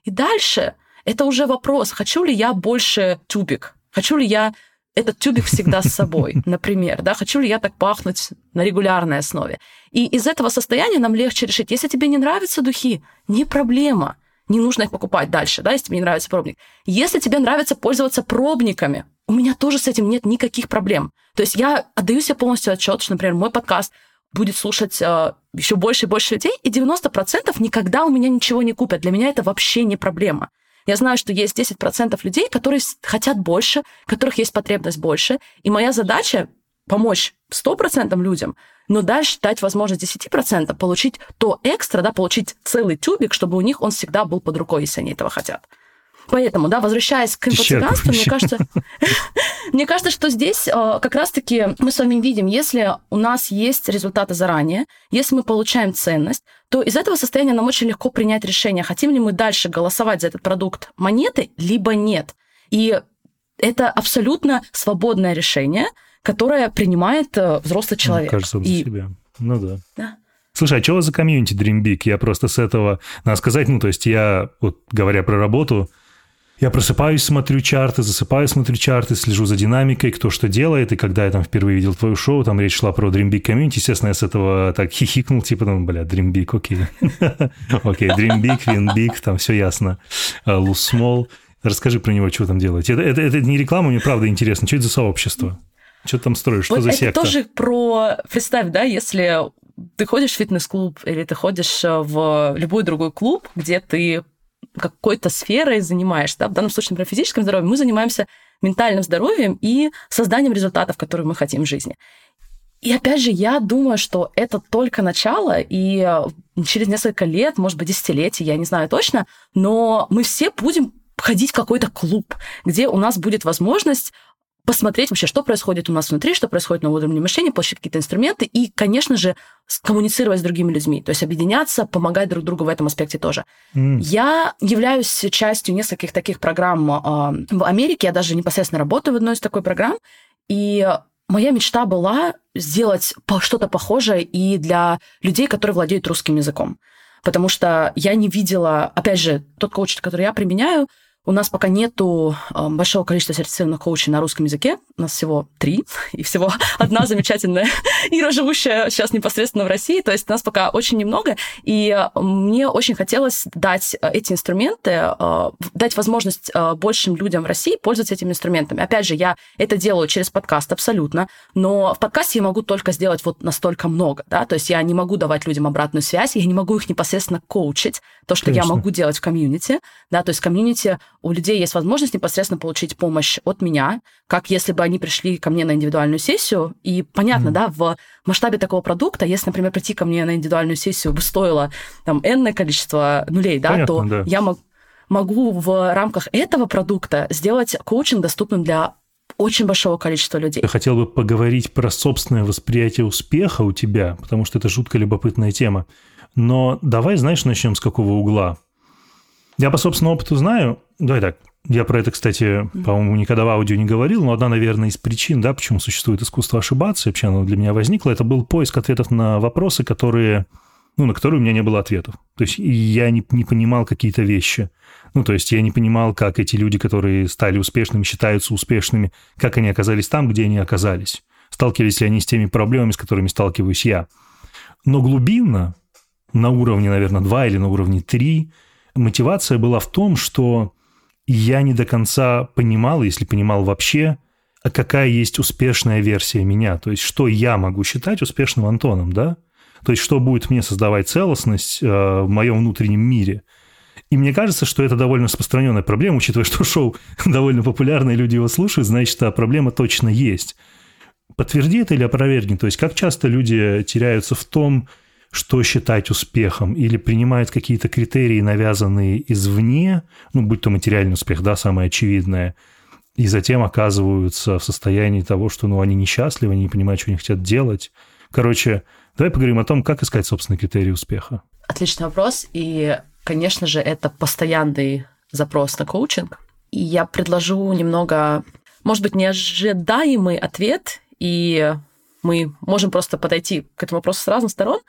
И дальше это уже вопрос, хочу ли я больше тюбик, хочу ли я этот тюбик всегда с собой, например, да, хочу ли я так пахнуть на регулярной основе. И из этого состояния нам легче решить, если тебе не нравятся духи, не проблема, не нужно их покупать дальше, да, если тебе не нравится пробник. Если тебе нравится пользоваться пробниками, у меня тоже с этим нет никаких проблем. То есть я отдаю себе полностью отчет, что, например, мой подкаст будет слушать э, еще больше и больше людей, и 90% никогда у меня ничего не купят. Для меня это вообще не проблема. Я знаю, что есть 10% людей, которые хотят больше, которых есть потребность больше, и моя задача помочь 100% людям, но дальше дать возможность 10% получить то экстра, да, получить целый тюбик, чтобы у них он всегда был под рукой, если они этого хотят. Поэтому, да, возвращаясь к инфо-цыганству, мне кажется, мне кажется, что здесь э, как раз-таки мы с вами видим, если у нас есть результаты заранее, если мы получаем ценность, то из этого состояния нам очень легко принять решение, хотим ли мы дальше голосовать за этот продукт монеты, либо нет. И это абсолютно свободное решение, которое принимает э, взрослый человек. Мне кажется, И... себя. Ну да. Да. Слушай, а что у вас за комьюнити Dream Big? Я просто с этого, надо сказать, ну, то есть я, вот говоря про работу, я просыпаюсь, смотрю чарты, засыпаю, смотрю чарты, слежу за динамикой, кто что делает. И когда я там впервые видел твое шоу, там речь шла про Dream Big Community, естественно, я с этого так хихикнул, типа, ну, бля, Dream Big, окей. Окей, Dream Big, Win Big, там все ясно. Lose Small. Расскажи про него, что там делаете. Это, это, это не реклама, мне правда интересно. Что это за сообщество? Что ты там строишь? Что вот за это секта? тоже про... Представь, да, если ты ходишь в фитнес-клуб или ты ходишь в любой другой клуб, где ты какой-то сферой занимаешься, да, в данном случае, например, физическим здоровьем, мы занимаемся ментальным здоровьем и созданием результатов, которые мы хотим в жизни. И опять же, я думаю, что это только начало, и через несколько лет, может быть, десятилетий, я не знаю точно, но мы все будем ходить в какой-то клуб, где у нас будет возможность посмотреть вообще, что происходит у нас внутри, что происходит на уровне мышления, получить какие-то инструменты и, конечно же, коммуницировать с другими людьми, то есть объединяться, помогать друг другу в этом аспекте тоже. Mm. Я являюсь частью нескольких таких программ э, в Америке, я даже непосредственно работаю в одной из такой программ, и моя мечта была сделать что-то похожее и для людей, которые владеют русским языком. Потому что я не видела, опять же, тот коуч, который я применяю, у нас пока нету э, большого количества сертифицированных коучей на русском языке. У нас всего три, и всего одна замечательная Ира, живущая сейчас непосредственно в России. То есть нас пока очень немного. И э, мне очень хотелось дать э, эти инструменты, дать возможность большим людям в России пользоваться этими инструментами. Опять же, я это делаю через подкаст абсолютно, но в подкасте я могу только сделать вот настолько много. Да? То есть я не могу давать людям обратную связь, я не могу их непосредственно коучить, то, что Конечно. я могу делать в комьюнити. Да? То есть комьюнити у людей есть возможность непосредственно получить помощь от меня, как если бы они пришли ко мне на индивидуальную сессию. И понятно, mm. да, в масштабе такого продукта, если, например, прийти ко мне на индивидуальную сессию бы стоило там энное количество нулей, да, понятно, то да. я могу могу в рамках этого продукта сделать коучинг доступным для очень большого количества людей. Я хотел бы поговорить про собственное восприятие успеха у тебя, потому что это жутко любопытная тема. Но давай, знаешь, начнем с какого угла? Я по собственному опыту знаю, давай так, я про это, кстати, по-моему, никогда в аудио не говорил, но одна, наверное, из причин, да, почему существует искусство ошибаться, вообще оно для меня возникло, это был поиск ответов на вопросы, которые, ну, на которые у меня не было ответов. То есть я не, не понимал какие-то вещи. Ну, то есть я не понимал, как эти люди, которые стали успешными, считаются успешными, как они оказались там, где они оказались. Сталкивались ли они с теми проблемами, с которыми сталкиваюсь я. Но глубинно, на уровне, наверное, 2 или на уровне 3, мотивация была в том, что я не до конца понимал, если понимал вообще, а какая есть успешная версия меня, то есть что я могу считать успешным Антоном, да? То есть что будет мне создавать целостность э, в моем внутреннем мире. И мне кажется, что это довольно распространенная проблема, учитывая, что шоу довольно популярное, люди его слушают, значит, а проблема точно есть. Подтверди это или опровергни. То есть как часто люди теряются в том, что считать успехом, или принимают какие-то критерии, навязанные извне, ну, будь то материальный успех, да, самое очевидное, и затем оказываются в состоянии того, что, ну, они несчастливы, они не понимают, что они хотят делать. Короче, давай поговорим о том, как искать собственные критерии успеха. Отличный вопрос, и, конечно же, это постоянный запрос на коучинг. И я предложу немного, может быть, неожидаемый ответ, и мы можем просто подойти к этому вопросу с разных сторон,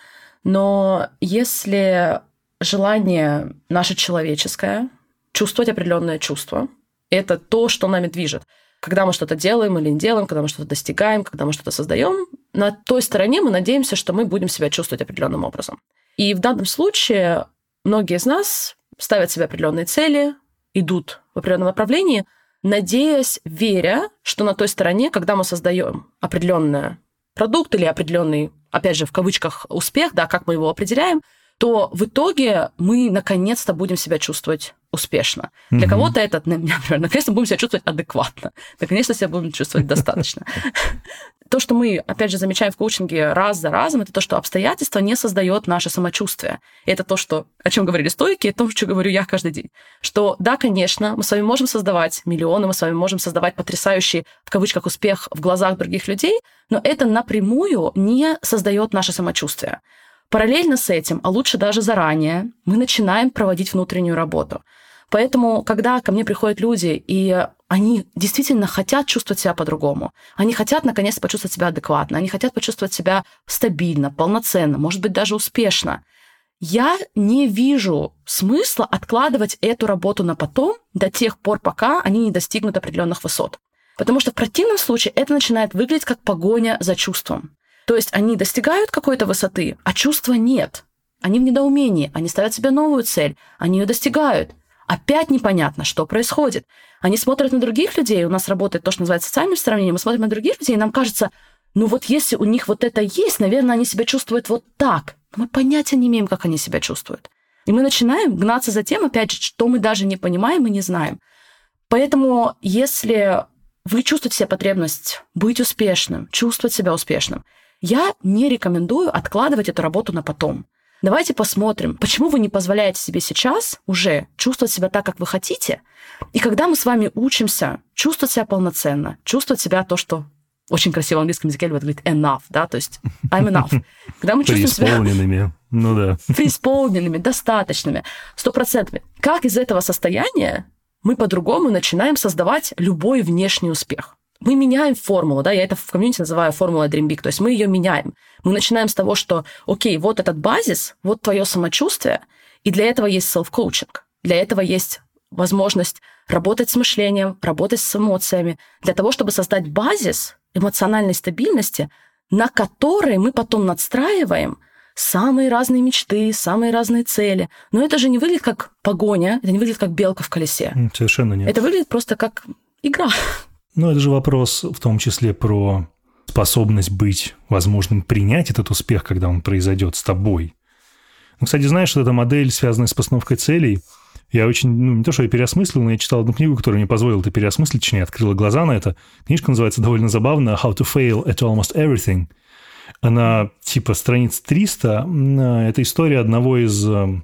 но если желание наше человеческое, чувствовать определенное чувство, это то, что нами движет. Когда мы что-то делаем или не делаем, когда мы что-то достигаем, когда мы что-то создаем, на той стороне мы надеемся, что мы будем себя чувствовать определенным образом. И в данном случае многие из нас ставят себе определенные цели, идут в определенном направлении, надеясь, веря, что на той стороне, когда мы создаем определенный продукт или определенный опять же, в кавычках, успех, да, как мы его определяем, то в итоге мы наконец-то будем себя чувствовать успешно. Mm-hmm. Для кого-то это, например, наконец-то будем себя чувствовать адекватно, наконец-то себя будем чувствовать достаточно. То, что мы, опять же, замечаем в коучинге раз за разом, это то, что обстоятельства не создает наше самочувствие. И это то, что, о чем говорили стойки, и то, что говорю я каждый день. Что да, конечно, мы с вами можем создавать миллионы, мы с вами можем создавать потрясающий, в кавычках, успех в глазах других людей, но это напрямую не создает наше самочувствие. Параллельно с этим, а лучше даже заранее, мы начинаем проводить внутреннюю работу. Поэтому, когда ко мне приходят люди, и они действительно хотят чувствовать себя по-другому, они хотят наконец-то почувствовать себя адекватно, они хотят почувствовать себя стабильно, полноценно, может быть, даже успешно, я не вижу смысла откладывать эту работу на потом до тех пор, пока они не достигнут определенных высот. Потому что в противном случае это начинает выглядеть как погоня за чувством. То есть они достигают какой-то высоты, а чувства нет. Они в недоумении, они ставят себе новую цель, они ее достигают. Опять непонятно, что происходит. Они смотрят на других людей, у нас работает то, что называется социальным сравнением, мы смотрим на других людей, и нам кажется, ну вот если у них вот это есть, наверное, они себя чувствуют вот так. Но мы понятия не имеем, как они себя чувствуют. И мы начинаем гнаться за тем, опять же, что мы даже не понимаем и не знаем. Поэтому, если вы чувствуете себе потребность быть успешным, чувствовать себя успешным, я не рекомендую откладывать эту работу на потом. Давайте посмотрим, почему вы не позволяете себе сейчас уже чувствовать себя так, как вы хотите. И когда мы с вами учимся чувствовать себя полноценно, чувствовать себя то, что очень красиво в английском языке говорит enough, да, то есть I'm enough. Когда мы чувствуем себя... ну да. Преисполненными, достаточными, стопроцентными. Как из этого состояния мы по-другому начинаем создавать любой внешний успех? Мы меняем формулу, да, я это в комьюнити называю формула Dream Big, то есть мы ее меняем. Мы начинаем с того, что, окей, вот этот базис, вот твое самочувствие, и для этого есть self-coaching, для этого есть возможность работать с мышлением, работать с эмоциями, для того, чтобы создать базис эмоциональной стабильности, на который мы потом надстраиваем самые разные мечты, самые разные цели. Но это же не выглядит как погоня, это не выглядит как белка в колесе. Совершенно нет. Это выглядит просто как игра. Ну, это же вопрос в том числе про способность быть возможным принять этот успех, когда он произойдет с тобой. Ну, кстати, знаешь, что эта модель, связанная с постановкой целей, я очень, ну, не то, что я переосмыслил, но я читал одну книгу, которая мне позволила это переосмыслить, точнее, открыла глаза на это. Книжка называется довольно забавно «How to fail at almost everything». Она типа страниц 300. Это история одного из э,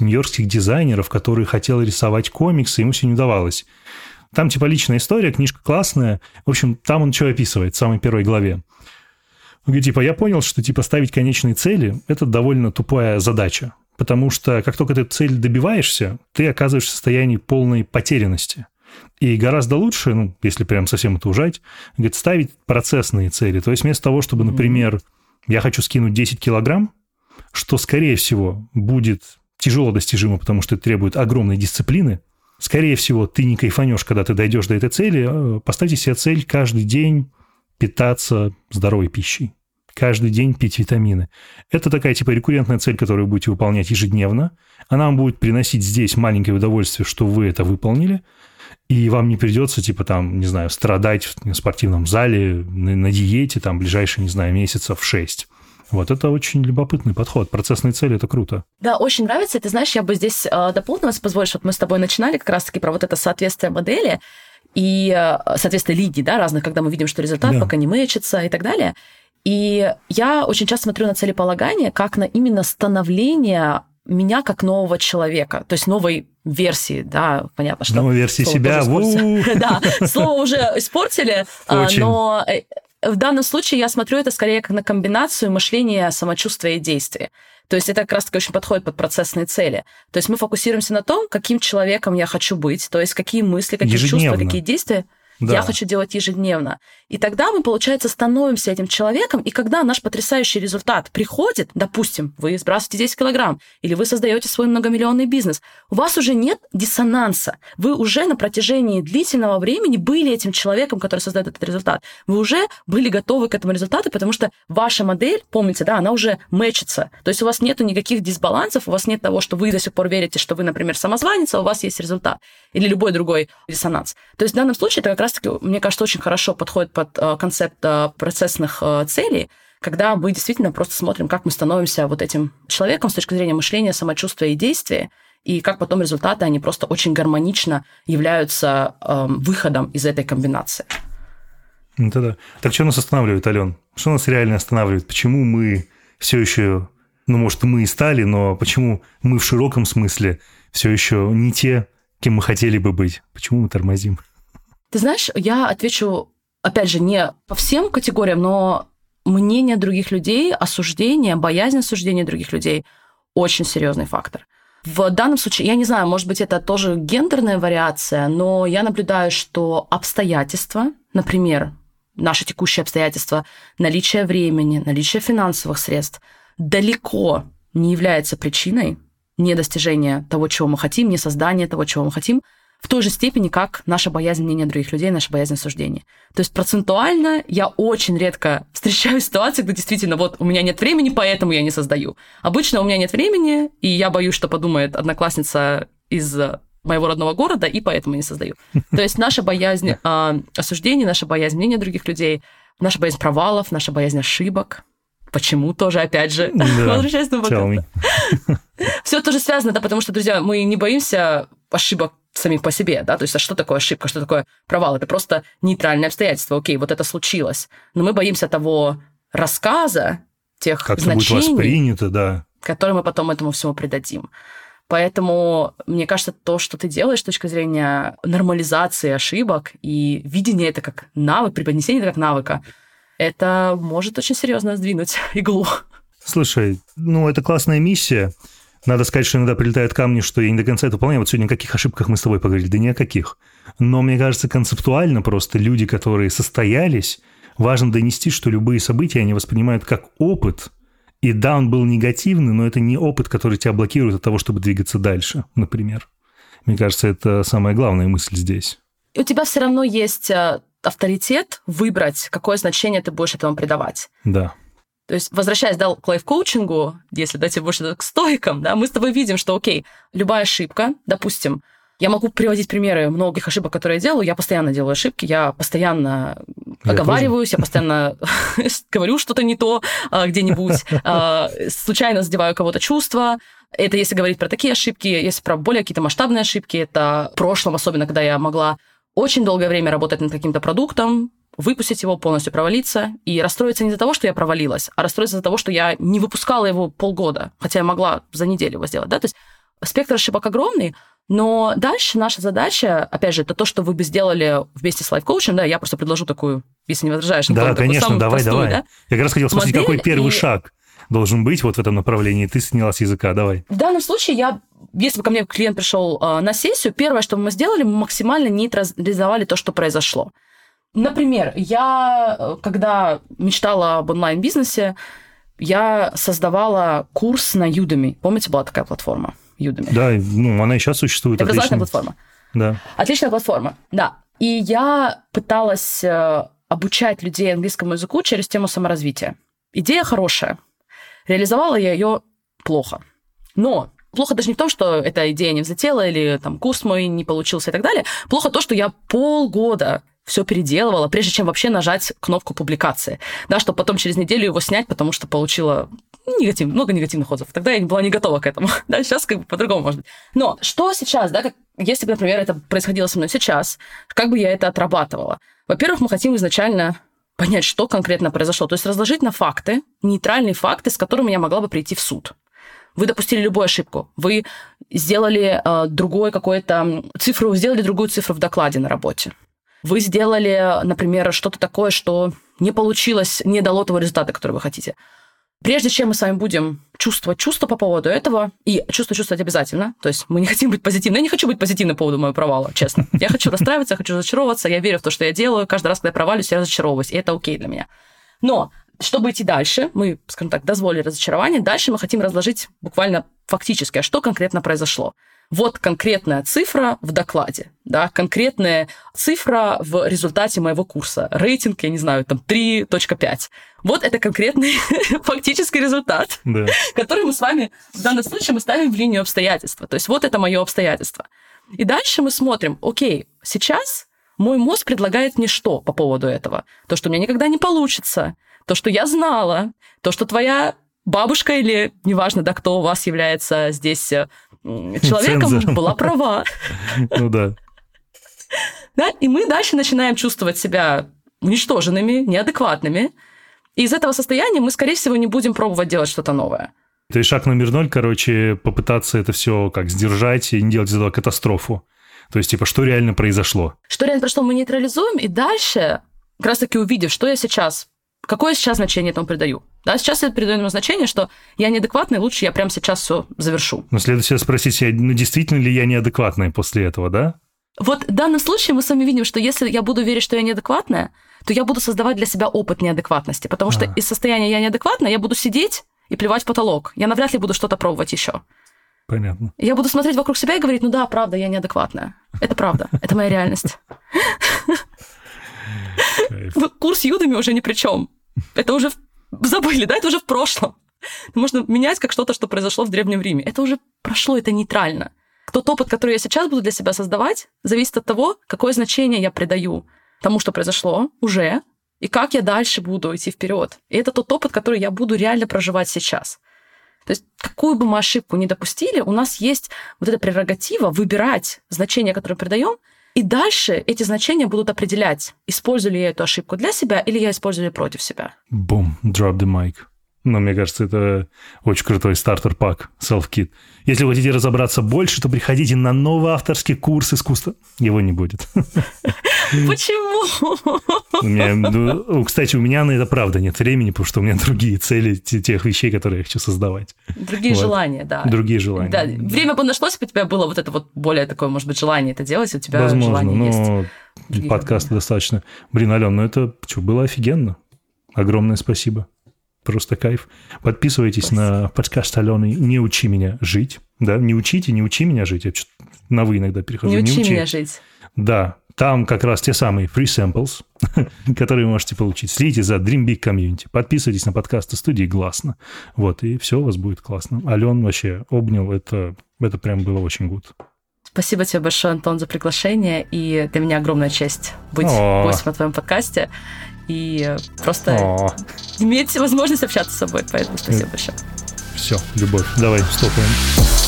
нью-йоркских дизайнеров, который хотел рисовать комиксы, ему все не удавалось. Там типа личная история, книжка классная. В общем, там он что описывает в самой первой главе. Он говорит, типа, я понял, что типа ставить конечные цели – это довольно тупая задача. Потому что как только ты цель добиваешься, ты оказываешься в состоянии полной потерянности. И гораздо лучше, ну, если прям совсем это ужать, говорит, ставить процессные цели. То есть вместо того, чтобы, например, я хочу скинуть 10 килограмм, что, скорее всего, будет тяжело достижимо, потому что это требует огромной дисциплины, Скорее всего, ты не кайфанешь, когда ты дойдешь до этой цели. А поставьте себе цель каждый день питаться здоровой пищей. Каждый день пить витамины. Это такая типа рекуррентная цель, которую вы будете выполнять ежедневно. Она вам будет приносить здесь маленькое удовольствие, что вы это выполнили. И вам не придется, типа, там, не знаю, страдать в спортивном зале, на, на диете, там, ближайшие, не знаю, месяцев 6. Вот это очень любопытный подход. Процессные цели – это круто. Да, очень нравится. Ты знаешь, я бы здесь э, дополнила, если позволишь, вот мы с тобой начинали как раз-таки про вот это соответствие модели и э, соответствие линий, да, разных, когда мы видим, что результат да. пока не мэчится и так далее. И я очень часто смотрю на целеполагание как на именно становление меня как нового человека, то есть новой версии, да, понятно, что... Новой версии себя, Да, слово уже испортили, а, но э, в данном случае я смотрю это скорее как на комбинацию мышления, самочувствия и действия. То есть это как раз-таки очень подходит под процессные цели. То есть мы фокусируемся на том, каким человеком я хочу быть, то есть какие мысли, какие чувства, какие действия да. я хочу делать ежедневно. И тогда мы, получается, становимся этим человеком, и когда наш потрясающий результат приходит, допустим, вы сбрасываете 10 килограмм, или вы создаете свой многомиллионный бизнес, у вас уже нет диссонанса. Вы уже на протяжении длительного времени были этим человеком, который создает этот результат. Вы уже были готовы к этому результату, потому что ваша модель, помните, да, она уже мэчится. То есть у вас нет никаких дисбалансов, у вас нет того, что вы до сих пор верите, что вы, например, самозванец, а у вас есть результат. Или любой другой диссонанс. То есть в данном случае это как раз-таки, мне кажется, очень хорошо подходит под э, концепт э, процессных э, целей, когда мы действительно просто смотрим, как мы становимся вот этим человеком с точки зрения мышления, самочувствия и действия, и как потом результаты, они просто очень гармонично являются э, выходом из этой комбинации. Это да. Так что нас останавливает, Ален? Что нас реально останавливает? Почему мы все еще, ну, может, мы и стали, но почему мы в широком смысле все еще не те, кем мы хотели бы быть? Почему мы тормозим? Ты знаешь, я отвечу, опять же, не по всем категориям, но мнение других людей, осуждение, боязнь осуждения других людей очень серьезный фактор. В данном случае, я не знаю, может быть, это тоже гендерная вариация, но я наблюдаю, что обстоятельства, например, наши текущие обстоятельства, наличие времени, наличие финансовых средств, далеко не является причиной недостижения того, чего мы хотим, не создания того, чего мы хотим – в той же степени, как наша боязнь мнения других людей, наша боязнь осуждения. То есть процентуально я очень редко встречаю ситуации, где действительно вот у меня нет времени, поэтому я не создаю. Обычно у меня нет времени, и я боюсь, что подумает одноклассница из моего родного города, и поэтому я не создаю. То есть наша боязнь э, осуждения, наша боязнь мнения других людей, наша боязнь провалов, наша боязнь ошибок, Почему тоже, опять же, да. возвращаясь на Все тоже связано, да, потому что, друзья, мы не боимся ошибок самих по себе, да, то есть а что такое ошибка, что такое провал? Это просто нейтральное обстоятельство, окей, вот это случилось. Но мы боимся того рассказа, тех как значений, будет воспринято, да. которые мы потом этому всему придадим. Поэтому, мне кажется, то, что ты делаешь с точки зрения нормализации ошибок и видения это как навык, преподнесения это как навыка, это может очень серьезно сдвинуть иглу. Слушай, ну это классная миссия. Надо сказать, что иногда прилетают камни, что я не до конца это выполняю. Вот сегодня о каких ошибках мы с тобой поговорили? Да ни о каких. Но мне кажется, концептуально просто люди, которые состоялись, важно донести, что любые события они воспринимают как опыт. И да, он был негативный, но это не опыт, который тебя блокирует от того, чтобы двигаться дальше, например. Мне кажется, это самая главная мысль здесь. И у тебя все равно есть э, авторитет выбрать, какое значение ты будешь этому придавать. Да. То есть, возвращаясь да, к лайф-коучингу, если дать больше к стойкам, да, мы с тобой видим, что, окей, любая ошибка, допустим, я могу приводить примеры многих ошибок, которые я делаю. Я постоянно делаю ошибки, я постоянно я оговариваюсь, тоже. я постоянно говорю что-то не то а, где-нибудь, а, случайно задеваю кого-то чувства. Это если говорить про такие ошибки, если про более какие-то масштабные ошибки, это в прошлом, особенно когда я могла очень долгое время работать над каким-то продуктом, выпустить его, полностью провалиться и расстроиться не из-за того, что я провалилась, а расстроиться из-за того, что я не выпускала его полгода, хотя я могла за неделю его сделать, да, то есть спектр ошибок огромный, но дальше наша задача, опять же, это то, что вы бы сделали вместе с лайф-коучем, да, я просто предложу такую, если не возражаешь. Да, конечно, давай, простую, давай. Да? Я как раз хотел спросить, Модель какой первый и... шаг должен быть вот в этом направлении, ты сняла с языка, давай. В данном случае я, если бы ко мне клиент пришел э, на сессию, первое, что мы сделали, мы максимально нейтрализовали то, что произошло. Например, я, э, когда мечтала об онлайн-бизнесе, я создавала курс на Udemy. Помните, была такая платформа Udemy? Да, ну, она и сейчас существует. Это отличная платформа. Да. Отличная платформа, да. И я пыталась э, обучать людей английскому языку через тему саморазвития. Идея хорошая. Реализовала я ее плохо. Но плохо даже не в том, что эта идея не взлетела или там курс мой не получился и так далее. Плохо то, что я полгода все переделывала, прежде чем вообще нажать кнопку публикации, да, чтобы потом через неделю его снять, потому что получила негатив, много негативных отзывов. Тогда я была не готова к этому. да, сейчас как бы по-другому может быть. Но что сейчас, да, как, если бы, например, это происходило со мной сейчас, как бы я это отрабатывала? Во-первых, мы хотим изначально понять, что конкретно произошло. То есть разложить на факты, нейтральные факты, с которыми я могла бы прийти в суд. Вы допустили любую ошибку. Вы сделали э, другой какой-то цифру, сделали другую цифру в докладе на работе. Вы сделали, например, что-то такое, что не получилось, не дало того результата, который вы хотите. Прежде чем мы с вами будем чувствовать чувства по поводу этого, и чувство чувствовать обязательно, то есть мы не хотим быть позитивны, я не хочу быть позитивным по поводу моего провала, честно. Я хочу расстраиваться, я хочу разочаровываться, я верю в то, что я делаю, каждый раз, когда я провалюсь, я разочаровываюсь, и это окей для меня. Но чтобы идти дальше, мы, скажем так, дозволили разочарование, дальше мы хотим разложить буквально фактически, а что конкретно произошло вот конкретная цифра в докладе, да, конкретная цифра в результате моего курса. Рейтинг, я не знаю, там 3.5. Вот это конкретный фактический результат, да. который мы с вами в данном случае мы ставим в линию обстоятельства. То есть вот это мое обстоятельство. И дальше мы смотрим, окей, сейчас мой мозг предлагает мне что по поводу этого? То, что у меня никогда не получится, то, что я знала, то, что твоя бабушка или неважно, да, кто у вас является здесь э, человеком, Цензором. была права. Ну да. Да, и мы дальше начинаем чувствовать себя уничтоженными, неадекватными. И из этого состояния мы, скорее всего, не будем пробовать делать что-то новое. То есть шаг номер ноль, короче, попытаться это все как сдержать и не делать из этого катастрофу. То есть, типа, что реально произошло? Что реально произошло, мы нейтрализуем, и дальше, как раз таки увидев, что я сейчас, какое сейчас значение этому придаю. Да, сейчас я придаю ему значение, что я неадекватный, лучше я прямо сейчас все завершу. Ну, следует себя спросить, ну, действительно ли я неадекватный после этого, да? Вот в данном случае мы с вами видим, что если я буду верить, что я неадекватная, то я буду создавать для себя опыт неадекватности, потому что а. из состояния я неадекватная я буду сидеть и плевать в потолок. Я навряд ли буду что-то пробовать еще. Понятно. Я буду смотреть вокруг себя и говорить, ну да, правда, я неадекватная. Это правда, это моя реальность. Курс Юдами уже ни при чем. Это уже забыли, да, это уже в прошлом. Можно менять как что-то, что произошло в Древнем Риме. Это уже прошло, это нейтрально. Тот опыт, который я сейчас буду для себя создавать, зависит от того, какое значение я придаю тому, что произошло уже, и как я дальше буду идти вперед. И это тот опыт, который я буду реально проживать сейчас. То есть какую бы мы ошибку ни допустили, у нас есть вот эта прерогатива выбирать значения, которые придаем, и дальше эти значения будут определять, использую ли я эту ошибку для себя или я использую ее против себя. Бум, drop the mic. Но мне кажется, это очень крутой стартер-пак, self-kit. Если вы хотите разобраться больше, то приходите на новый авторский курс искусства. Его не будет. Почему? У меня, ну, кстати, у меня на это правда нет времени, потому что у меня другие цели тех вещей, которые я хочу создавать. Другие вот. желания, да. Другие желания. Да, время бы нашлось, бы у тебя было вот это вот более такое, может быть, желание это делать, у тебя Возможно, желание но есть. подкаста достаточно. Блин, Ален, ну это что, было офигенно. Огромное спасибо. Просто кайф. Подписывайтесь на подкаст Алены «Не учи меня жить». Да, не учите, не учи меня жить. Я на «вы» иногда перехожу. Не, не учи, учи меня жить. Да, там как раз те самые free samples, которые вы можете получить. Следите за Dream Big Community. Подписывайтесь на подкасты студии «Гласно». Вот, и все у вас будет классно. Ален вообще обнял. Это, это прям было очень гуд. Спасибо тебе большое, Антон, за приглашение. И для меня огромная честь быть гостем на твоем подкасте и просто иметь возможность общаться с собой. Поэтому спасибо большое. Все, любовь. Давай, стопаем.